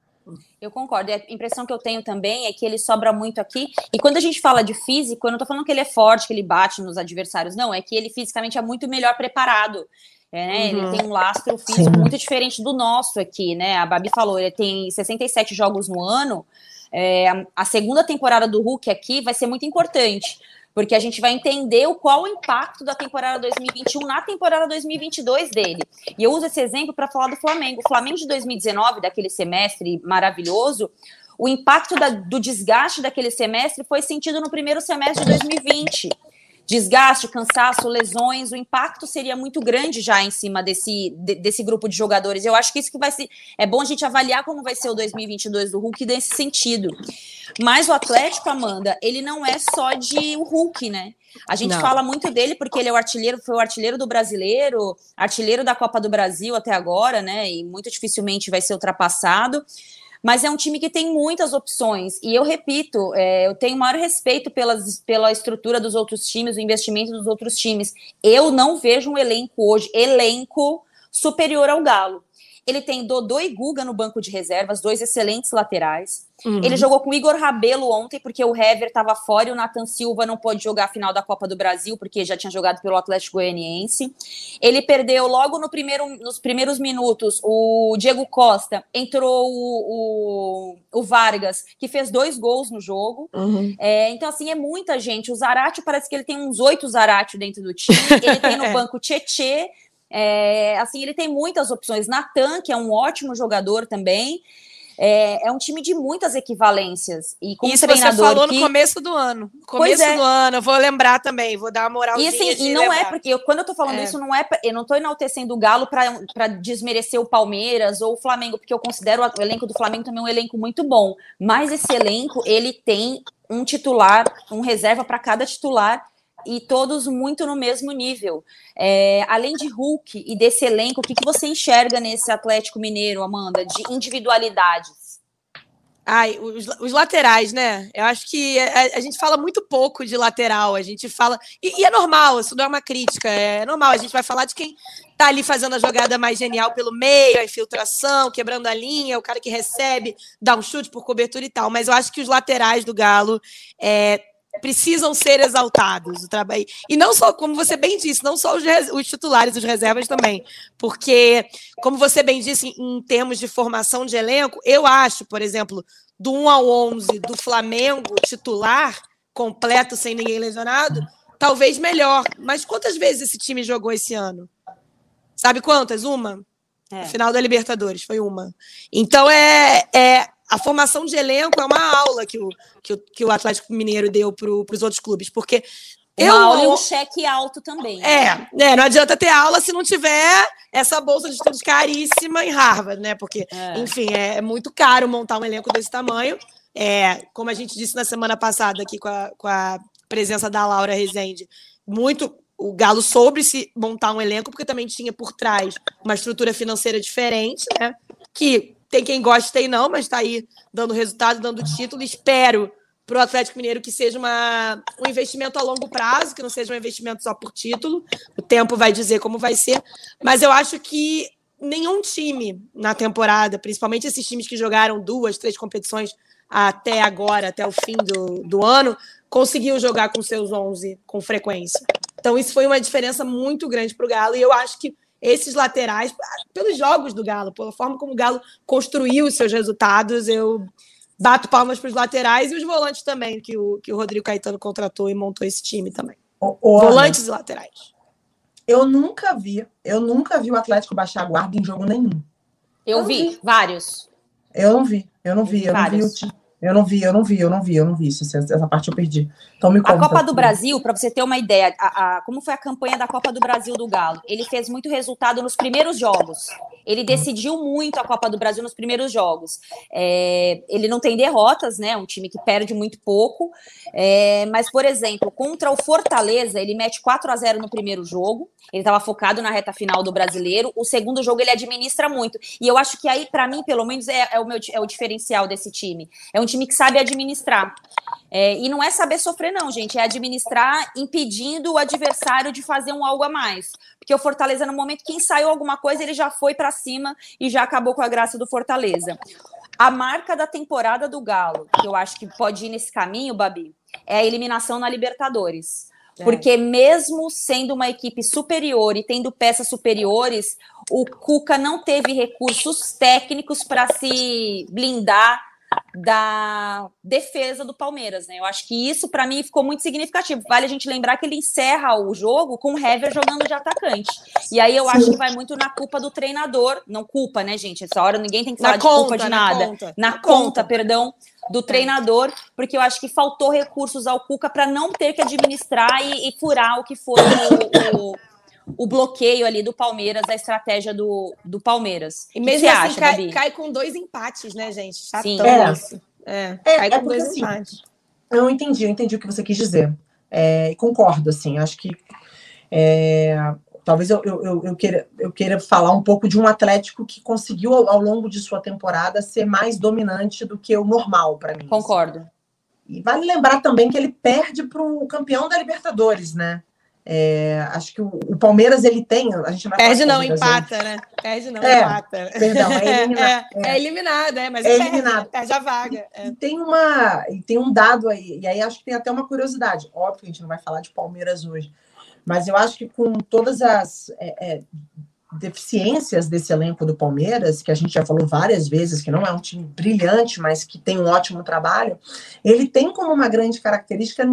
Eu concordo. E a impressão que eu tenho também é que ele sobra muito aqui. E quando a gente fala de físico, eu não tô falando que ele é forte, que ele bate nos adversários, não. É que ele fisicamente é muito melhor preparado. É, né? Uhum. Ele tem um lastro físico Sim. muito diferente do nosso aqui, né? A Babi falou, ele tem 67 jogos no ano. É, a segunda temporada do Hulk aqui vai ser muito importante porque a gente vai entender o qual o impacto da temporada 2021 na temporada 2022 dele. E eu uso esse exemplo para falar do Flamengo. O Flamengo de 2019, daquele semestre maravilhoso, o impacto da, do desgaste daquele semestre foi sentido no primeiro semestre de 2020 desgaste, cansaço, lesões, o impacto seria muito grande já em cima desse, de, desse grupo de jogadores. Eu acho que isso que vai ser. É bom a gente avaliar como vai ser o 2022 do Hulk nesse sentido. Mas o Atlético, Amanda, ele não é só de o Hulk, né? A gente não. fala muito dele porque ele é o artilheiro, foi o artilheiro do brasileiro, artilheiro da Copa do Brasil até agora, né? E muito dificilmente vai ser ultrapassado mas é um time que tem muitas opções. E eu repito, é, eu tenho maior respeito pelas, pela estrutura dos outros times, o investimento dos outros times. Eu não vejo um elenco hoje, elenco superior ao Galo. Ele tem Dodô e Guga no banco de reservas, dois excelentes laterais. Uhum. Ele jogou com o Igor Rabelo ontem, porque o Hever estava fora e o Nathan Silva não pôde jogar a final da Copa do Brasil, porque já tinha jogado pelo Atlético Goianiense. Ele perdeu logo no primeiro, nos primeiros minutos o Diego Costa, entrou o, o, o Vargas, que fez dois gols no jogo. Uhum. É, então, assim, é muita gente. O Zarate parece que ele tem uns oito Zarate dentro do time. Ele tem no [LAUGHS] é. banco Tietê, é, assim, ele tem muitas opções. Natan, que é um ótimo jogador também. É, é, um time de muitas equivalências. E com Isso treinador você falou que... no começo do ano. Começo é. do ano, eu vou lembrar também, vou dar uma moralzinha. E, assim, e não é lembrar. é, porque eu, quando eu tô falando é. isso, não é, eu não tô enaltecendo o Galo para desmerecer o Palmeiras ou o Flamengo, porque eu considero o elenco do Flamengo também um elenco muito bom. Mas esse elenco, ele tem um titular, um reserva para cada titular e todos muito no mesmo nível. É, além de Hulk e desse elenco, o que, que você enxerga nesse Atlético Mineiro, Amanda, de individualidades? Ai, os, os, laterais, né? Eu acho que a, a, gente fala muito pouco de lateral. A gente fala. E, e, é normal, isso não é uma crítica. É normal. A gente vai falar de quem tá ali fazendo a jogada mais genial pelo meio, a infiltração, quebrando a linha, o cara que recebe, dá um chute por cobertura e tal. Mas eu acho que os laterais do Galo é, precisam ser exaltados. O trabalho e não só, como você bem disse, não só os, os, titulares, os reservas também, porque, como você bem disse, em termos de formação de elenco, eu acho, por exemplo, do 1 ao 11 do Flamengo titular completo sem ninguém lesionado, talvez melhor. Mas quantas vezes esse time jogou esse ano? Sabe quantas? Uma. É. Final da Libertadores foi uma. Então é, é a formação de elenco é uma aula que o, que o, que o Atlético Mineiro deu para os outros clubes, porque Eu, uma aula e um cheque alto também. É, é, não adianta ter aula se não tiver essa bolsa de estudos caríssima em Harvard, né? Porque, é. enfim, é, é, muito caro montar um elenco desse tamanho. É, como a gente disse na semana passada aqui com a, com a presença da Laura Rezende, muito o Galo soube se montar um elenco, porque também tinha por trás uma estrutura financeira diferente, né? Que tem quem gosta e não, mas está aí dando resultado, dando título. Espero para o Atlético Mineiro que seja uma, um investimento a longo prazo, que não seja um investimento só por título. O tempo vai dizer como vai ser. Mas eu acho que nenhum time na temporada, principalmente esses times que jogaram duas, três competições até agora, até o fim do, do ano, conseguiu jogar com seus 11 com frequência. Então, isso foi uma diferença muito grande para o Galo. E eu acho que esses laterais, pelos jogos do Galo, pela forma como o Galo construiu os seus resultados, eu bato palmas para os laterais e os volantes também, que o, que o Rodrigo Caetano contratou e montou esse time também. O, o volantes e laterais. Eu nunca vi, eu nunca vi o Atlético baixar a guarda em jogo nenhum. Eu, vi, vi, vários. Eu não vi, eu não vi, eu não vi o time. Eu não vi, eu não vi, eu não vi, eu não vi isso. Essa parte eu perdi. Então me conta. A Copa do Brasil, para você ter uma ideia, a, a, como foi a campanha da Copa do Brasil do Galo? Ele fez muito resultado nos primeiros jogos. Ele decidiu muito a Copa do Brasil nos primeiros jogos. É, ele não tem derrotas, né? Um time que perde muito pouco. É, mas, por exemplo, contra o Fortaleza, ele mete 4 a 0 no primeiro jogo. Ele estava focado na reta final do brasileiro. O segundo jogo ele administra muito. E eu acho que aí, para mim, pelo menos, é, é, o meu, é o diferencial desse time. É um time que sabe administrar. É, e não é saber sofrer, não, gente. É administrar impedindo o adversário de fazer um algo a mais. Porque o Fortaleza, no momento que ensaiou alguma coisa, ele já foi para cima e já acabou com a graça do Fortaleza. A marca da temporada do Galo, que eu acho que pode ir nesse caminho, Babi, é a eliminação na Libertadores. É. Porque mesmo sendo uma equipe superior e tendo peças superiores, o Cuca não teve recursos técnicos para se blindar da defesa do Palmeiras, né? Eu acho que isso para mim ficou muito significativo. Vale a gente lembrar que ele encerra o jogo com o Hever jogando de atacante. E aí eu acho que vai muito na culpa do treinador, não culpa, né, gente? Essa hora ninguém tem que falar na de conta, culpa de nada. Na conta, na conta, conta perdão, do treinador, porque eu acho que faltou recursos ao Cuca para não ter que administrar e, e furar o que foi o, o o bloqueio ali do Palmeiras, a estratégia do, do Palmeiras. E mesmo assim, acha, cai, cai, com dois empates, né, gente? Chatão Sim. É. Isso. É, é, cai é com dois assim, empates. Eu entendi, eu entendi o que você quis dizer. É, concordo, assim, acho que é, talvez eu, eu, eu, queira, eu queira falar um pouco de um Atlético que conseguiu, ao, ao longo de sua temporada, ser mais dominante do que o normal para mim. Concordo. Assim. E vale lembrar também que ele perde para o campeão da Libertadores, né? É, acho que o, o, Palmeiras ele tem. A gente não perde não, empata, né? Perde não, é, empata. Perdão, [LAUGHS] é eliminado. É, é, é eliminado, é, mas é perde, eliminado. Perde a vaga. E, e, tem uma, e tem um dado aí, e aí acho que tem até uma curiosidade. Óbvio que a gente não vai falar de Palmeiras hoje, mas eu acho que com todas as é, é, deficiências desse elenco do Palmeiras, que a gente já falou várias vezes, que não é um time brilhante, mas que tem um ótimo trabalho, ele tem como uma grande característica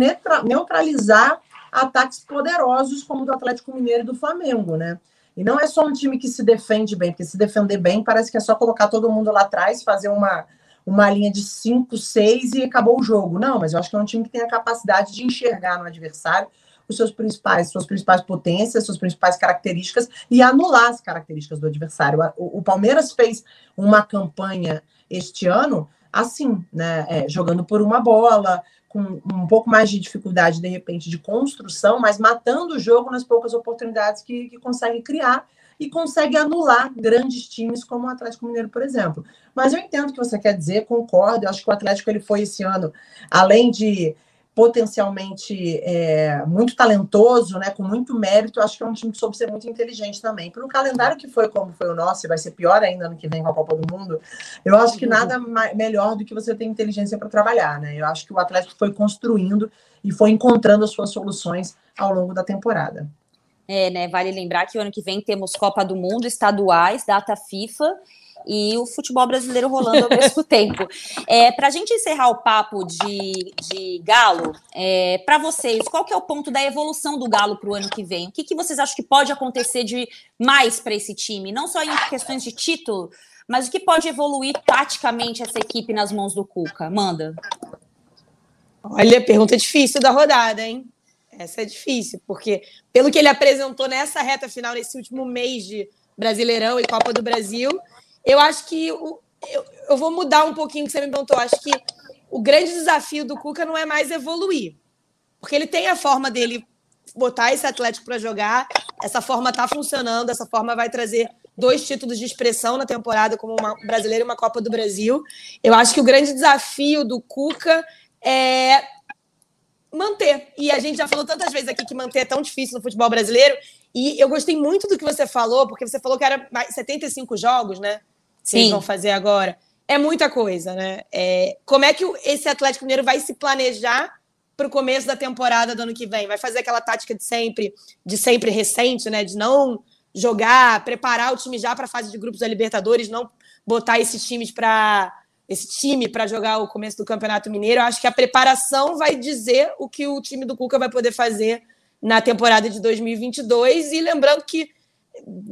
neutralizar ataques poderosos como o do Atlético Mineiro e do Flamengo, né? E não é só um time que se defende bem, porque se defender bem parece que é só colocar todo mundo lá atrás, fazer uma, uma linha de 5, 6 e acabou o jogo. Não, mas eu acho que é um time que tem a capacidade de enxergar no adversário os seus principais, suas principais potências, suas principais características e anular as características do adversário. O, o Palmeiras fez uma campanha este ano assim, né? É, jogando por uma bola, com um pouco mais de dificuldade, de repente, de construção, mas matando o jogo nas poucas oportunidades que, que consegue criar e consegue anular grandes times como o Atlético Mineiro, por exemplo. Mas eu entendo o que você quer dizer, concordo. Eu acho que o Atlético ele foi esse ano, além de potencialmente é, muito talentoso, né, com muito mérito, acho que é um time que soube ser muito inteligente também. Pelo calendário que foi como foi o nosso, e vai ser pior ainda no que vem com a Copa do Mundo, eu acho que nada melhor do que você ter inteligência para trabalhar, né? Eu acho que o Atlético foi construindo e foi encontrando as suas soluções ao longo da temporada. É, né? Vale lembrar que o ano que vem temos Copa do Mundo, estaduais, data FIFA e o futebol brasileiro rolando ao mesmo [LAUGHS] tempo. É, para a gente encerrar o papo de, de Galo, é, para vocês, qual que é o ponto da evolução do Galo para o ano que vem? O que, que vocês acham que pode acontecer de mais para esse time? Não só em questões de título, mas o que pode evoluir taticamente essa equipe nas mãos do Cuca? Manda. Olha, pergunta difícil da rodada, hein? Essa é difícil, porque pelo que ele apresentou nessa reta final, nesse último mês de Brasileirão e Copa do Brasil, eu acho que o, eu, eu vou mudar um pouquinho o que você me perguntou. Acho que o grande desafio do Cuca não é mais evoluir, porque ele tem a forma dele botar esse Atlético para jogar, essa forma está funcionando, essa forma vai trazer dois títulos de expressão na temporada, como uma brasileira e uma Copa do Brasil. Eu acho que o grande desafio do Cuca é manter. E a gente já falou tantas vezes aqui que manter é tão difícil no futebol brasileiro. E eu gostei muito do que você falou, porque você falou que era 75 jogos, né? Sim. Eles vão fazer agora. É muita coisa, né? É, como é que esse Atlético Mineiro vai se planejar para o começo da temporada do ano que vem? Vai fazer aquela tática de sempre, de sempre recente, né? De não jogar, preparar o time já para a fase de grupos da Libertadores, não botar esses times para esse time para jogar o começo do Campeonato Mineiro. Eu acho que a preparação vai dizer o que o time do Cuca vai poder fazer na temporada de 2022 e lembrando que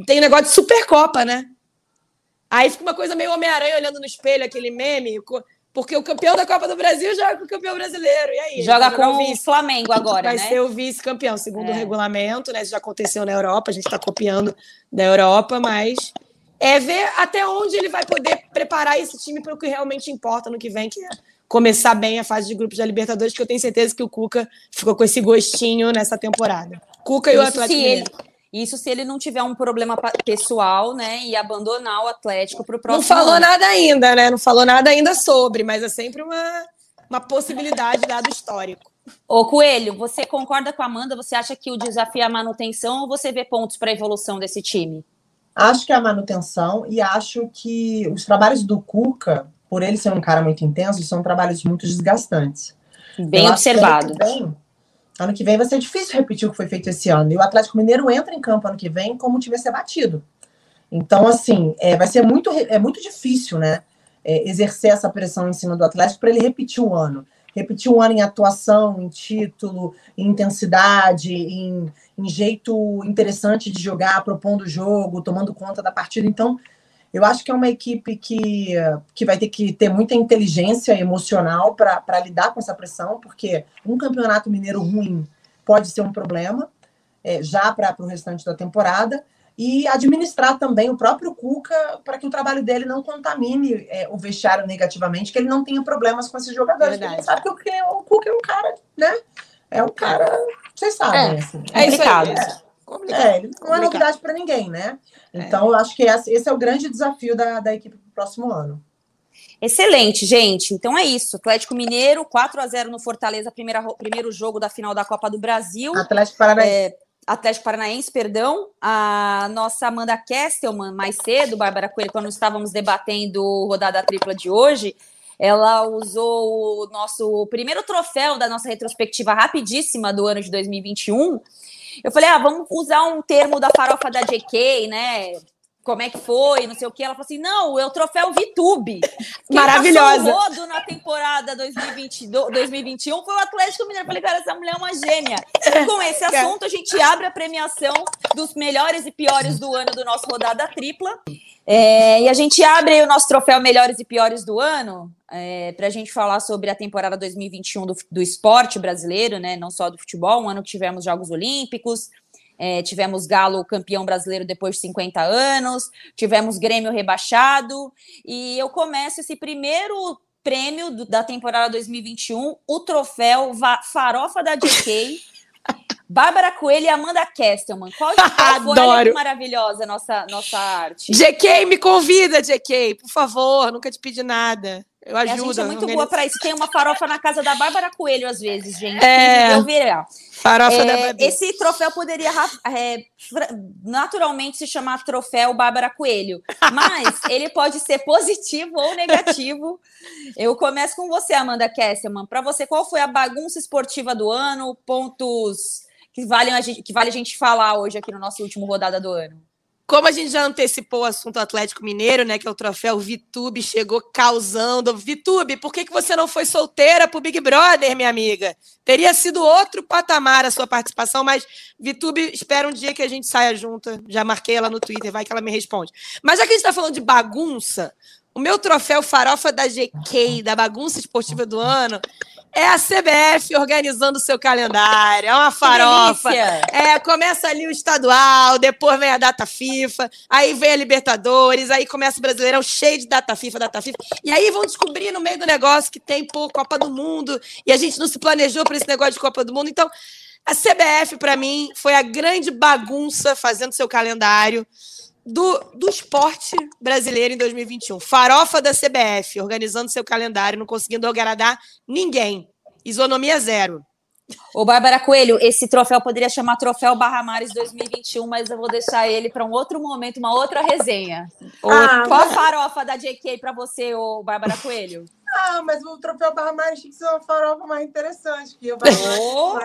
tem negócio de Supercopa, né? Aí fica uma coisa meio Homem-Aranha olhando no espelho, aquele meme, porque o campeão da Copa do Brasil joga com o campeão brasileiro. E aí? Joga com o Flamengo agora, Vai né? ser o vice-campeão, segundo é. o regulamento, né? Isso já aconteceu na Europa, a gente está copiando da Europa, mas é ver até onde ele vai poder preparar esse time para o que realmente importa no que vem, que é começar bem a fase de grupos da Libertadores, que eu tenho certeza que o Cuca ficou com esse gostinho nessa temporada. Cuca e o Atlético Mineiro. Isso se ele não tiver um problema pessoal, né, e abandonar o Atlético para o próximo. Não falou ano. nada ainda, né? Não falou nada ainda sobre, mas é sempre uma, uma possibilidade dado histórico. Ô Coelho, você concorda com a Amanda? Você acha que o desafio é a manutenção ou você vê pontos para a evolução desse time? Acho que é a manutenção e acho que os trabalhos do Cuca, por ele ser um cara muito intenso, são trabalhos muito desgastantes. Bem observado. Ano que vem vai ser difícil repetir o que foi feito esse ano. E o Atlético Mineiro entra em campo ano que vem como time a ser batido. Então, assim, é, vai ser muito, é muito difícil, né? É, exercer essa pressão em cima do Atlético para ele repetir o ano. Repetir o ano em atuação, em título, em intensidade, em, em jeito interessante de jogar, propondo o jogo, tomando conta da partida. Então, eu acho que é uma equipe que, que vai ter que ter muita inteligência emocional para lidar com essa pressão, porque um campeonato mineiro ruim pode ser um problema é, já para o restante da temporada. E administrar também o próprio Cuca para que o trabalho dele não contamine é, o vestiário negativamente, que ele não tenha problemas com esses jogadores. Verdade. Sabe que o, o Cuca é um cara, né? É um cara, vocês sabem. É, assim, é complicado. É, é, ele não é novidade para ninguém, né? É. Então, eu acho que esse é o grande desafio da, da equipe para o próximo ano. Excelente, gente. Então é isso. Atlético Mineiro, 4 a 0 no Fortaleza, primeira, primeiro jogo da final da Copa do Brasil. Atlético Paranaense. É, Atlético Paranaense, perdão. A nossa Amanda Kestelman, mais cedo, Bárbara Coelho, quando estávamos debatendo rodada tripla de hoje, ela usou o nosso primeiro troféu da nossa retrospectiva rapidíssima do ano de 2021 eu falei, ah, vamos usar um termo da farofa da JK, né? Como é que foi, não sei o que. Ela falou assim: não, é o troféu VTube. [LAUGHS] Maravilhosa. rodo na temporada 2020, 2021 foi o Atlético Mineiro. Eu falei, cara, essa mulher é uma gênia. E com esse [LAUGHS] é. assunto, a gente abre a premiação dos melhores e piores do ano do nosso rodada tripla. É, e a gente abre o nosso troféu Melhores e Piores do Ano é, para a gente falar sobre a temporada 2021 do, do esporte brasileiro, né? Não só do futebol, um ano que tivemos Jogos Olímpicos, é, tivemos Galo campeão brasileiro depois de 50 anos, tivemos Grêmio rebaixado, e eu começo esse primeiro prêmio do, da temporada 2021, o troféu Farofa da JK. [LAUGHS] Bárbara Coelho e Amanda Kestelman. Qual, foi? Que maravilhosa nossa, nossa arte. JK, me convida, JK, por favor, nunca te pedi nada. Eu ajudo. a gente é muito boa para isso. Tem uma farofa na casa da Bárbara Coelho, às vezes, gente. É. Eu virar. Farofa é, da Babi. Esse troféu poderia é, naturalmente se chamar troféu Bárbara Coelho. Mas [LAUGHS] ele pode ser positivo ou negativo. Eu começo com você, Amanda Kesselman. Para você, qual foi a bagunça esportiva do ano? Pontos que vale, a gente, que vale a gente falar hoje aqui no nosso último rodada do ano? Como a gente já antecipou o assunto Atlético Mineiro, né, que é o troféu Vitube, chegou causando. Vitube, por que, que você não foi solteira pro Big Brother, minha amiga? Teria sido outro patamar a sua participação, mas Vitube, espera um dia que a gente saia junta. Já marquei ela no Twitter, vai que ela me responde. Mas já que a gente está falando de bagunça, o meu troféu farofa da GK, da bagunça esportiva do ano, É a CBF organizando o seu calendário, é uma farofa. É, começa ali o estadual, depois vem a data FIFA, aí vem a Libertadores, aí começa o Brasileirão cheio de data FIFA, data FIFA. E aí vão descobrir no meio do negócio que tem, pô, Copa do Mundo, e a gente não se planejou para esse negócio de Copa do Mundo. Então, a CBF, para mim, foi a grande bagunça fazendo seu calendário do, do esporte brasileiro em 2021. Farofa da CBF, organizando seu calendário, não conseguindo agradar ninguém. Isonomia zero. Ô, Bárbara Coelho, esse troféu poderia chamar Troféu Barra Mares 2021, mas eu vou deixar ele para um outro momento, uma outra resenha. Ah, Qual a farofa da JK para você, ô Bárbara Coelho? Ah, mas o troféu Barra Mares tinha que ser uma farofa mais interessante que o oh.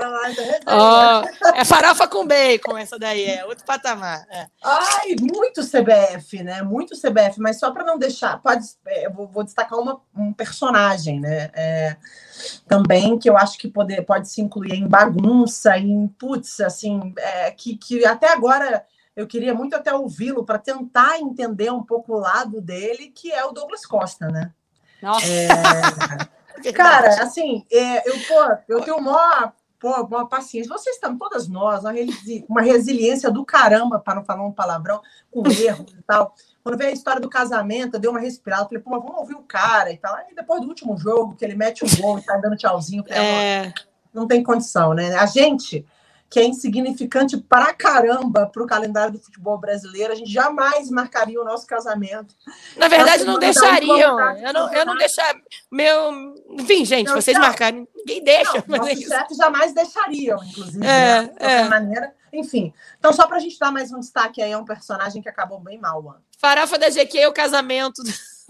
oh. É farofa com bacon, essa daí, é outro patamar. É. Ai, muito CBF, né? Muito CBF, mas só para não deixar, pode, é, eu vou, vou destacar uma, um personagem, né? É, também que eu acho que pode, pode se incluir em bagunça, em putz, assim, é, que, que até agora eu queria muito até ouvi-lo para tentar entender um pouco o lado dele, que é o Douglas Costa, né? Nossa. É... [LAUGHS] Cara, assim, é, eu, pô, eu tenho uma, pô, uma paciência. Vocês estão, todas nós, uma, resili uma resiliência do caramba, para não falar um palavrão, com erros e tal. Quando veio a história do casamento, eu dei uma respirada, falei, pô, vamos ouvir o cara e tal. Aí depois do último jogo, que ele mete um gol e tá dando tchauzinho, falei, é... não tem condição, né? A gente que é insignificante pra caramba pro calendário do futebol brasileiro. A gente jamais marcaria o nosso casamento. Na verdade, não deixariam. Eu não, eu não deixar meu. Enfim, gente, não, vocês não. marcarem. Ninguém deixa. Não, certo jamais deixariam, inclusive. É, né? de é. maneira. Enfim. Então, só pra gente dar mais um destaque aí, é um personagem que acabou bem mal, mano. Farofa da GQ é o casamento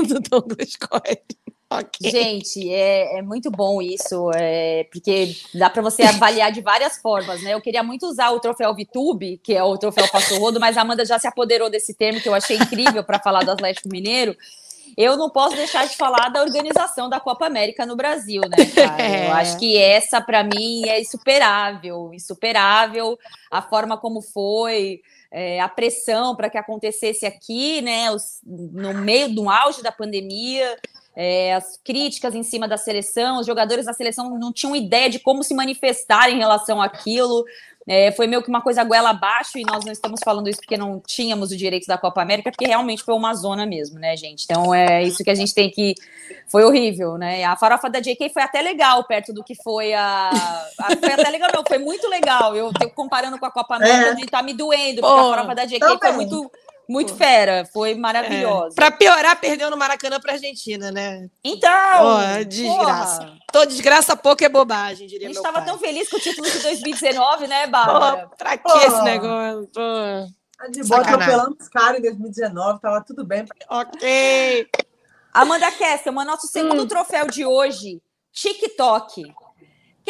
do [LAUGHS] Douglas Coelho. Okay. Gente, é, é, muito bom isso, é, porque dá para você avaliar de várias formas, né? Eu queria muito usar o troféu Vitube, que é o troféu Passo Rodo, mas a Amanda já se apoderou desse termo que eu achei incrível para falar do Atlético Mineiro. Eu não posso deixar de falar da organização da Copa América no Brasil, né, cara? [LAUGHS] Eu acho que essa, para mim, é insuperável, insuperável a forma como foi. É, a pressão para que acontecesse aqui, né, os, no meio do auge da pandemia, é, as críticas em cima da seleção, os jogadores da seleção não tinham ideia de como se manifestar em relação àquilo. É, foi meio que uma coisa goela abaixo, e nós não estamos falando isso porque não tínhamos o direito da Copa América, porque realmente foi uma zona mesmo, né, gente? Então é isso que a gente tem que. Foi horrível, né? A farofa da JK foi até legal perto do que foi a. a foi até legal, não, foi muito legal. Eu comparando com a Copa América, é. de tá me doendo, porque a farofa da JK foi muito muito fera, foi maravilhosa. É. Para piorar, perdeu no Maracanã para Argentina, né? Então, oh, desgraça. Porra. Toda desgraça pouco é bobagem, diria A gente estava tão feliz com o título de 2019, né, Bárbara? Oh, pra que esse negócio? Pô. De boa atropelando os caras em 2019, tava tudo bem. Ok. Amanda Kessel, nosso segundo hum. troféu de hoje, TikTok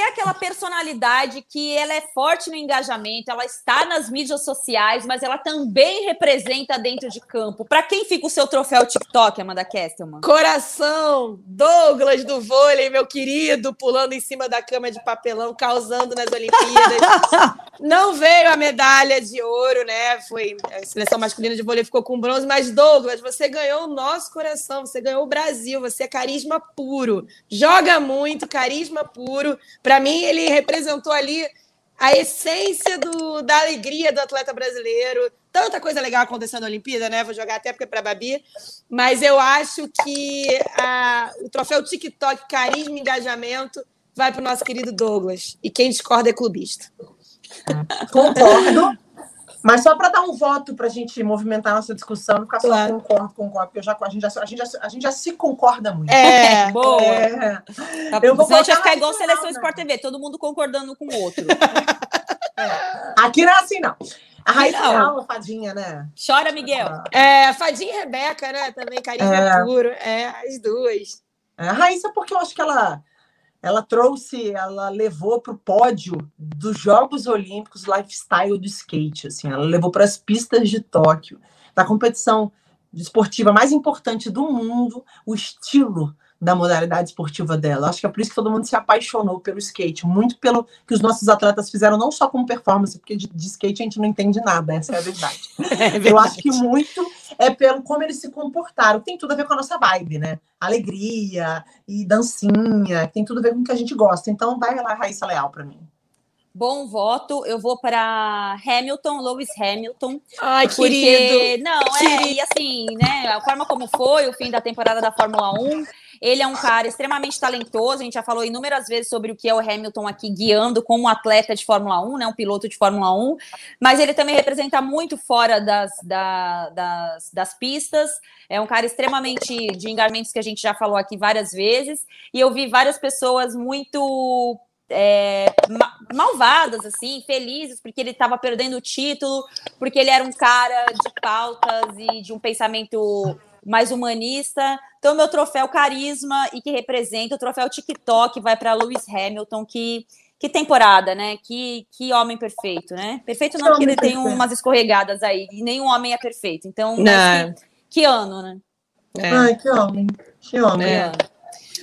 é aquela personalidade que ela é forte no engajamento, ela está nas mídias sociais, mas ela também representa dentro de campo. Para quem fica o seu troféu TikTok, Amanda Kestelman? Coração, Douglas do vôlei, meu querido, pulando em cima da cama de papelão, causando nas Olimpíadas. [LAUGHS] Não veio a medalha de ouro, né? Foi a seleção masculina de vôlei ficou com bronze, mas Douglas, você ganhou o nosso coração, você ganhou o Brasil, você é carisma puro. Joga muito, carisma puro para mim, ele representou ali a essência do, da alegria do atleta brasileiro. Tanta coisa legal acontecendo na Olimpíada, né? Vou jogar até porque é para Babi. Mas eu acho que a, o troféu TikTok, carisma e engajamento, vai para o nosso querido Douglas. E quem discorda é clubista. Concordo. Mas só para dar um voto para a gente movimentar nossa discussão, não ficar só claro. concordo, concordo, porque eu já, a, gente já, a, gente já, a gente já se concorda muito. É, [LAUGHS] boa. É. Tá, eu vou vai ficar igual Seleção né? Sport TV, todo mundo concordando com o outro. [LAUGHS] É. Aqui não é assim, não. A Raíssa é uma fadinha, né? Chora, Miguel. É, fadinha e Rebeca, né? Também carinho é. puro. É, as duas. É, a Raíssa, porque eu acho que ela ela trouxe, ela levou para o pódio dos Jogos Olímpicos lifestyle do skate, assim, ela levou para as pistas de Tóquio, da competição esportiva mais importante do mundo, o estilo da modalidade esportiva dela. Acho que é por isso que todo mundo se apaixonou pelo skate, muito pelo que os nossos atletas fizeram, não só como performance, porque de, de skate a gente não entende nada, essa é a verdade. [LAUGHS] É verdade. Eu acho que muito é pelo como eles se comportaram. Tem tudo a ver com a nossa vibe, né? Alegria e dancinha, tem tudo a ver com o que a gente gosta. Então vai lá, Raíssa Leal, para mim. Bom voto, eu vou para Hamilton, Lewis Hamilton. Ai, porque, querido. Não, é, e assim, né, a forma como foi o fim da temporada da Fórmula 1, ele é um cara extremamente talentoso, a gente já falou inúmeras vezes sobre o que é o Hamilton aqui guiando como atleta de Fórmula 1, né, um piloto de Fórmula 1, mas ele também representa muito fora das, da, das, das pistas, é um cara extremamente de engajamentos que a gente já falou aqui várias vezes, e eu vi várias pessoas muito é, malvadas, assim, felizes, porque ele estava perdendo o título, porque ele era um cara de pautas e de um pensamento mais humanista. Então, meu troféu carisma e que representa o troféu TikTok vai para Lewis Hamilton, que que temporada, né? Que, que homem perfeito, né? Perfeito não, porque ele tem umas escorregadas aí, e nenhum homem é perfeito. Então, que, que, ano, né? É. Ai, que homem. Que homem. É.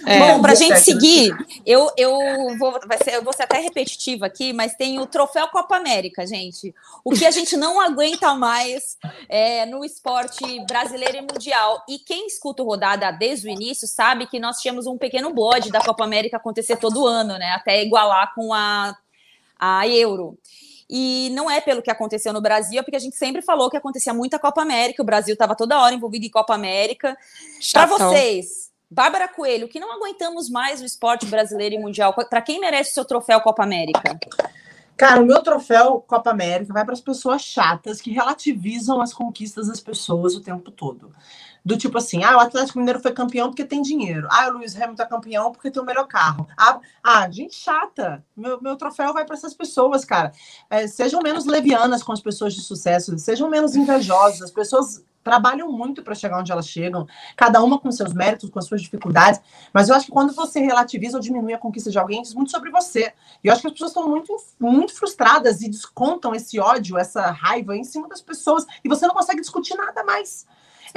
É, Bom, para a gente seguir, eu, eu, vou, vai ser, eu vou ser até repetitiva aqui, mas tem o troféu Copa América, gente. O que a gente não [LAUGHS] aguenta mais é, no esporte brasileiro e mundial. E quem escuta o rodada desde o início sabe que nós tínhamos um pequeno bode da Copa América acontecer todo ano, né? Até igualar com a, a Euro. E não é pelo que aconteceu no Brasil, é porque a gente sempre falou que acontecia muita Copa América, o Brasil estava toda hora envolvido em Copa América. Para vocês, Bárbara Coelho, que não aguentamos mais o esporte brasileiro e mundial. Para quem merece o seu troféu Copa América? Cara, o meu troféu Copa América vai para as pessoas chatas que relativizam as conquistas das pessoas o tempo todo. Do tipo assim, ah, o Atlético Mineiro foi campeão porque tem dinheiro. Ah, o Luiz Hamilton é campeão porque tem o melhor carro. Ah, ah gente chata. Meu, meu troféu vai para essas pessoas, cara. É, sejam menos levianas com as pessoas de sucesso, sejam menos invejosas. As pessoas trabalham muito para chegar onde elas chegam, cada uma com seus méritos, com as suas dificuldades. Mas eu acho que quando você relativiza ou diminui a conquista de alguém, diz muito sobre você. E eu acho que as pessoas estão muito, muito frustradas e descontam esse ódio, essa raiva em cima das pessoas. E você não consegue discutir nada mais.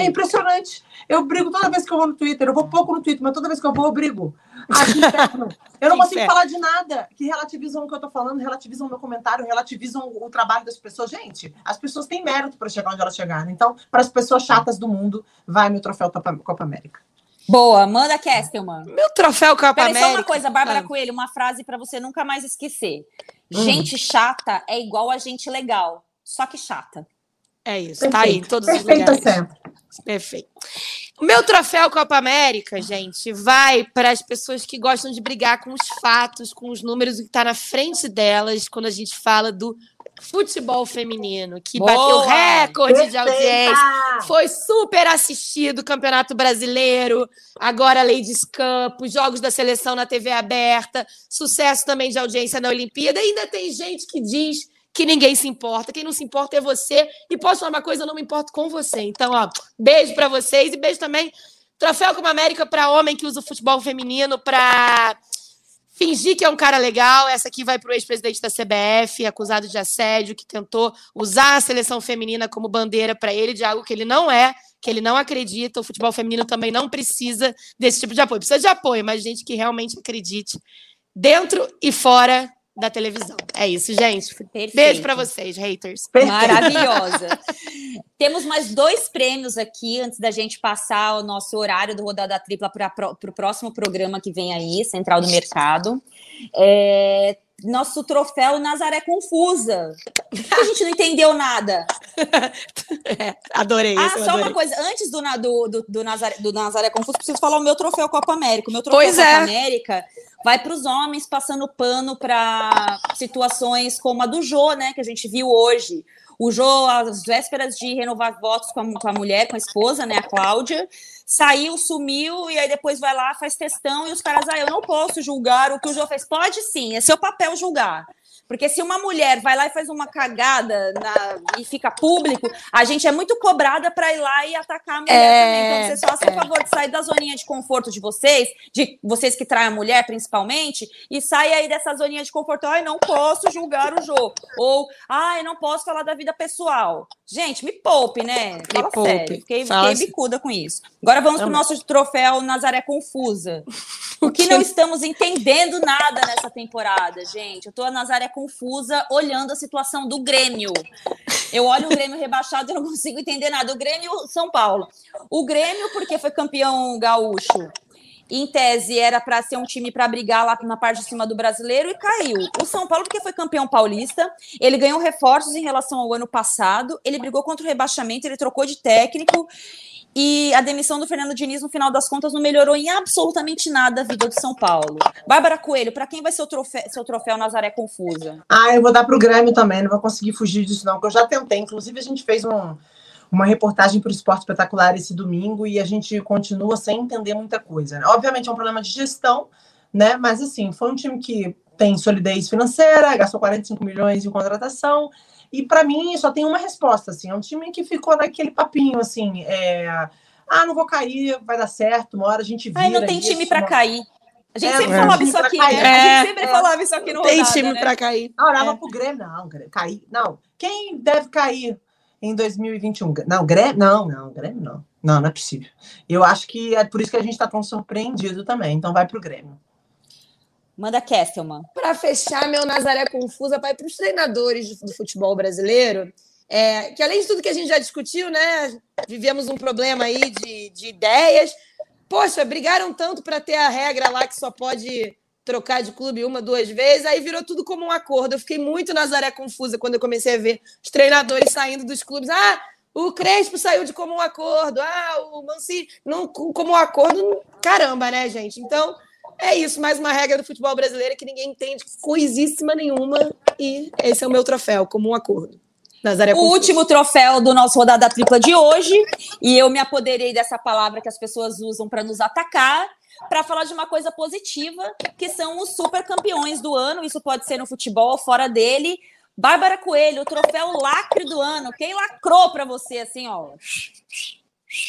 É impressionante. Eu brigo toda vez que eu vou no Twitter. Eu vou pouco no Twitter, mas toda vez que eu vou, eu brigo. Ah. [LAUGHS] Eu não consigo falar de nada que relativizam o que eu tô falando, relativizam o meu comentário, relativizam o trabalho das pessoas. Gente, as pessoas têm mérito para chegar onde elas chegaram. Então, para as pessoas chatas do mundo, vai meu troféu Copa América. Boa, manda Kestelman. Meu troféu Copa Pera América. Só uma coisa, Bárbara ah. Coelho, uma frase para você nunca mais esquecer. Hum. Gente chata é igual a gente legal, só que chata. É isso, Perfeito. tá aí todos Perfeito os lugares. Sempre. Perfeito. O meu troféu Copa América, gente, vai para as pessoas que gostam de brigar com os fatos, com os números, o que está na frente delas quando a gente fala do futebol feminino, que Boa, bateu recorde perfeita. de audiência, foi super assistido o Campeonato Brasileiro, agora Ladies Cup, os jogos da seleção na TV aberta, sucesso também de audiência na Olimpíada. E ainda tem gente que diz que ninguém se importa. Quem não se importa é você. E posso falar uma coisa, eu não me importo com você. Então, ó, beijo para vocês e beijo também. Troféu como América para homem que usa o futebol feminino para fingir que é um cara legal. Essa aqui vai para o ex-presidente da CBF, acusado de assédio, que tentou usar a seleção feminina como bandeira para ele de algo que ele não é, que ele não acredita. O futebol feminino também não precisa desse tipo de apoio. Precisa de apoio, mas gente que realmente acredite dentro e fora da televisão. É isso, gente. Perfeito. Beijo para vocês, haters. Maravilhosa. [LAUGHS] Temos mais dois prêmios aqui antes da gente passar o nosso horário do Rodada Tripla para o próximo programa que vem aí, Central do Mercado. É, nosso troféu Nazaré Confusa. A gente não entendeu nada. [LAUGHS] É, adorei ah, isso. só adorei. uma coisa. Antes do, do, do, do, Nazaré, do Nazaré Confuso, preciso falar o meu troféu Copa América. O meu troféu pois Copa é. América vai para os homens passando pano para situações como a do Jô, né? Que a gente viu hoje. O Jô, às vésperas de renovar votos com a, com a mulher, com a esposa, né? A Cláudia saiu, sumiu, e aí depois vai lá, faz testão, e os caras, ah, eu não posso julgar o que o João fez. Pode sim, é seu papel julgar. Porque se uma mulher vai lá e faz uma cagada na, e fica público, a gente é muito cobrada para ir lá e atacar a mulher é, também. Então, vocês façam é. favor de sair da zoninha de conforto de vocês, de vocês que traem a mulher principalmente, e saia aí dessa zoninha de conforto. Ai, não posso julgar o jogo. Ou, ai, não posso falar da vida pessoal. Gente, me poupe, né? Fala me poupe. sério. Fiquei, fiquei bicuda com isso. Agora vamos para o nosso troféu Nazaré Confusa. O que não [LAUGHS] estamos entendendo nada nessa temporada, gente. Eu tô a Nazaré confusa olhando a situação do Grêmio. Eu olho o Grêmio rebaixado e não consigo entender nada. O Grêmio São Paulo. O Grêmio, porque foi campeão gaúcho, em tese era para ser um time para brigar lá na parte de cima do brasileiro e caiu. O São Paulo, porque foi campeão paulista, ele ganhou reforços em relação ao ano passado, ele brigou contra o rebaixamento, ele trocou de técnico. E a demissão do Fernando Diniz, no final das contas, não melhorou em absolutamente nada a vida do São Paulo. Bárbara Coelho, para quem vai ser o troféu, seu troféu Nazaré Confusa? Ah, eu vou dar para o Grêmio também, não vou conseguir fugir disso, não, porque eu já tentei. Inclusive, a gente fez um, uma reportagem para o Esporte Espetacular esse domingo e a gente continua sem entender muita coisa. Né? Obviamente é um problema de gestão, né? Mas assim, foi um time que tem solidez financeira, gastou 45 milhões em contratação e para mim só tem uma resposta, assim, é um time que ficou naquele papinho, assim, é, ah, não vou cair, vai dar certo, uma hora a gente vira. Ai, não tem isso, time para uma... cair. A gente é, sempre falava isso aqui, né? É, a gente sempre é, falava isso aqui no Tem rodada, time né? para cair. Ah, olhava é. pro Grêmio, não, cair, não. Quem deve cair em 2021? Não, Grêmio, não, não, Grêmio não. Não, não é possível. Eu acho que é por isso que a gente está tão surpreendido também. Então vai pro Grêmio. Manda Kesselman. Para fechar, meu Nazaré Confusa vai para os treinadores do futebol brasileiro. É, que além de tudo que a gente já discutiu, né? Vivemos um problema aí de, de ideias. Poxa, brigaram tanto para ter a regra lá que só pode trocar de clube uma, duas vezes, aí virou tudo como um acordo. Eu fiquei muito Nazaré confusa quando eu comecei a ver os treinadores saindo dos clubes. Ah, o Crespo saiu de comum acordo. Ah, o Mancini não comum acordo. Caramba, né, gente? Então, é isso, mais uma regra do futebol brasileiro que ninguém entende coisíssima nenhuma. E esse é o meu troféu, como um acordo. Nazaré o último troféu do nosso rodada tripla de hoje. E eu me apoderei dessa palavra que as pessoas usam para nos atacar. Para falar de uma coisa positiva, que são os super campeões do ano. Isso pode ser no futebol, fora dele. Bárbara Coelho, o troféu lacre do ano. Quem lacrou para você, assim, ó?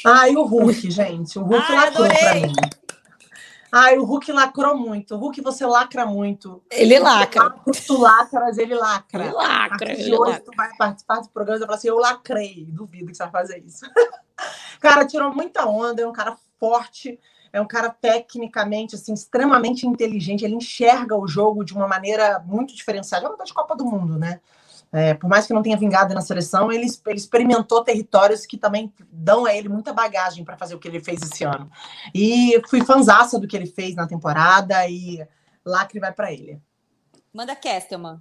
Ai, o Hulk, gente. O Hulk Ai, lacrou para mim. Ai, o Hulk lacrou muito. O Hulk, você lacra muito. Ele lacra. Tu lacras, ele lacra. Ele lacra. Ele hoje lacra. tu vai participar do programa e vai falar assim, eu lacrei. Duvido que você vai fazer isso. [LAUGHS] cara, tirou muita onda, é um cara forte, é um cara tecnicamente, assim, extremamente inteligente. Ele enxerga o jogo de uma maneira muito diferenciada. É uma de Copa do Mundo, né? É, por mais que não tenha vingado na seleção, ele, ele, experimentou territórios que também dão a ele muita bagagem para fazer o que ele fez esse ano. E fui fanzaça do que ele fez na temporada e lacre vai para ele. Manda Kestelman.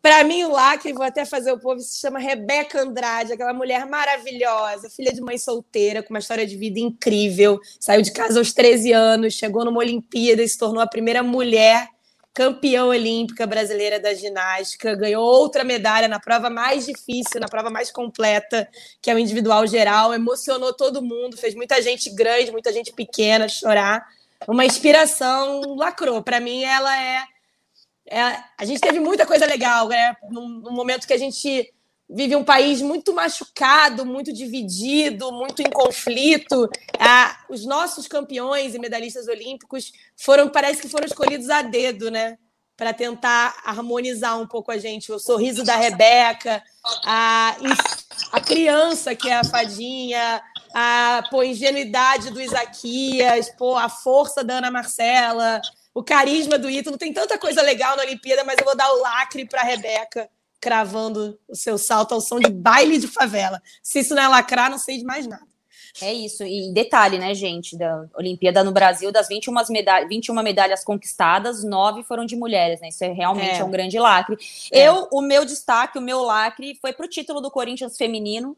Para mim, o lacre, vou até fazer o povo, se chama Rebeca Andrade, aquela mulher maravilhosa, filha de mãe solteira, com uma história de vida incrível. Saiu de casa aos 13 anos, chegou numa Olimpíada e se tornou a primeira mulher campeã olímpica brasileira da ginástica, ganhou outra medalha na prova mais difícil, na prova mais completa, que é o individual geral, emocionou todo mundo, fez muita gente grande, muita gente pequena chorar. Uma inspiração, lacrou. Para mim, ela é, é, A gente teve muita coisa legal, né? Num, num momento que a gente vive um país muito machucado, muito dividido, muito em conflito. Ah, os nossos campeões e medalhistas olímpicos foram, parece que foram escolhidos a dedo, né? Para tentar harmonizar um pouco a gente. O sorriso da Rebeca, a, a criança que é a fadinha, a pô, ingenuidade do Isaquias, pô, a força da Ana Marcela, o carisma do Ítalo. Tem tanta coisa legal na Olimpíada, mas eu vou dar o lacre para a Rebeca cravando o seu salto ao som de baile de favela. Se isso não é lacrar, não sei de mais nada. É isso. E detalhe, né, gente, da Olimpíada no Brasil, das 21, medalhas, 21 medalhas conquistadas, nove foram de mulheres, né? Isso é realmente é. é um grande lacre. É. Eu, o meu destaque, o meu lacre foi para o título do Corinthians feminino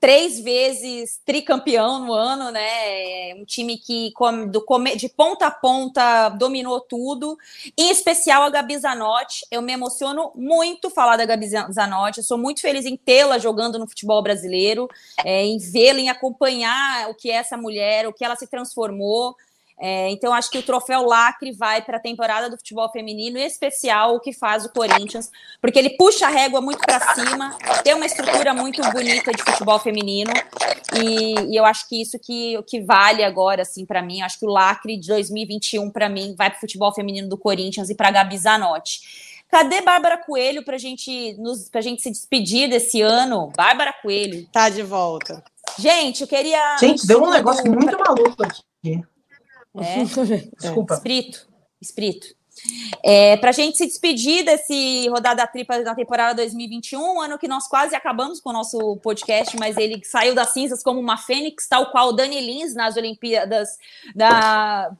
três vezes tricampeão no ano, né? Um time que do, de ponta a ponta dominou tudo. Em especial a Gabi Zanotti. Eu me emociono muito falar da Gabi Zanotti. Eu sou muito feliz em tê-la jogando no futebol brasileiro, é, em vê-la, em acompanhar o que é essa mulher, o que ela se transformou. É, então, acho que o troféu lacre vai para a temporada do futebol feminino, em especial o que faz o Corinthians, porque ele puxa a régua muito para cima, tem uma estrutura muito bonita de futebol feminino, e, e eu acho que isso que, que vale agora, assim, para mim. Acho que o lacre de 2021, para mim, vai para o futebol feminino do Corinthians e para a Gabi Zanotti. Cadê Bárbara Coelho para gente nos, gente se despedir desse ano? Bárbara Coelho. Tá de volta. Gente, eu queria. Gente, deu um negócio muito maluco aqui. É. [LAUGHS] Desculpa. Espírito. Espírito. É, para a gente se despedir desse rodada tripla da temporada 2021, ano que nós quase acabamos com o nosso podcast, mas ele saiu das cinzas como uma fênix, tal qual Dani Lins nas Olimpíadas da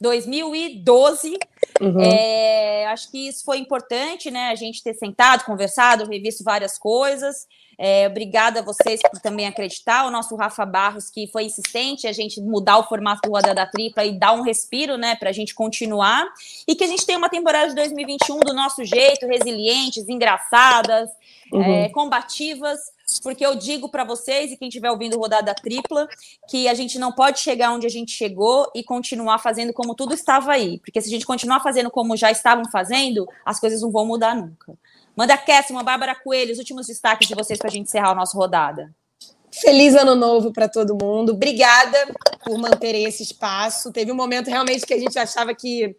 2012. Uhum. É, acho que isso foi importante, né? A gente ter sentado, conversado, revisto várias coisas. É, obrigada a vocês por também acreditar. O nosso Rafa Barros, que foi insistente, a gente mudar o formato do Roda da Tripla e dar um respiro, né, para a gente continuar. E que a gente tenha uma temporada de 2021 do nosso jeito, resilientes, engraçadas, uhum. é, combativas porque eu digo para vocês e quem estiver ouvindo rodada tripla que a gente não pode chegar onde a gente chegou e continuar fazendo como tudo estava aí, porque se a gente continuar fazendo como já estavam fazendo, as coisas não vão mudar nunca. Manda Kessima, Bárbara Coelho, os últimos destaques de vocês para a gente encerrar o nosso rodada. Feliz ano novo para todo mundo. Obrigada por manter esse espaço. Teve um momento realmente que a gente achava que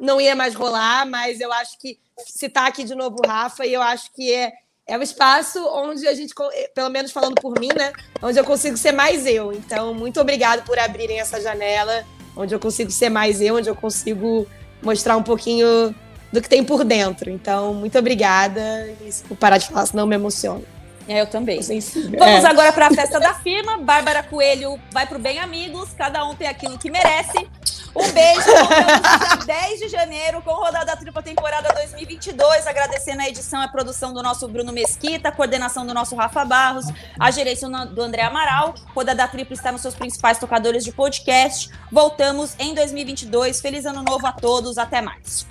não ia mais rolar, mas eu acho que se está aqui de novo Rafa e eu acho que é é um espaço onde a gente, pelo menos falando por mim, né? Onde eu consigo ser mais eu. Então, muito obrigado por abrirem essa janela, onde eu consigo ser mais eu, onde eu consigo mostrar um pouquinho do que tem por dentro. Então, muito obrigada. E se parar de falar, senão me emociono. É, eu também. Vamos é. agora para a festa da firma. Bárbara Coelho vai para o Bem Amigos. Cada um tem aquilo que merece. Um beijo, dia [LAUGHS] 10 de janeiro com rodada tripla temporada 2022. Agradecendo a edição e a produção do nosso Bruno Mesquita, a coordenação do nosso Rafa Barros, a gerência do André Amaral. Rodada tripla está nos seus principais tocadores de podcast. Voltamos em 2022. Feliz ano novo a todos. Até mais.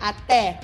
Até!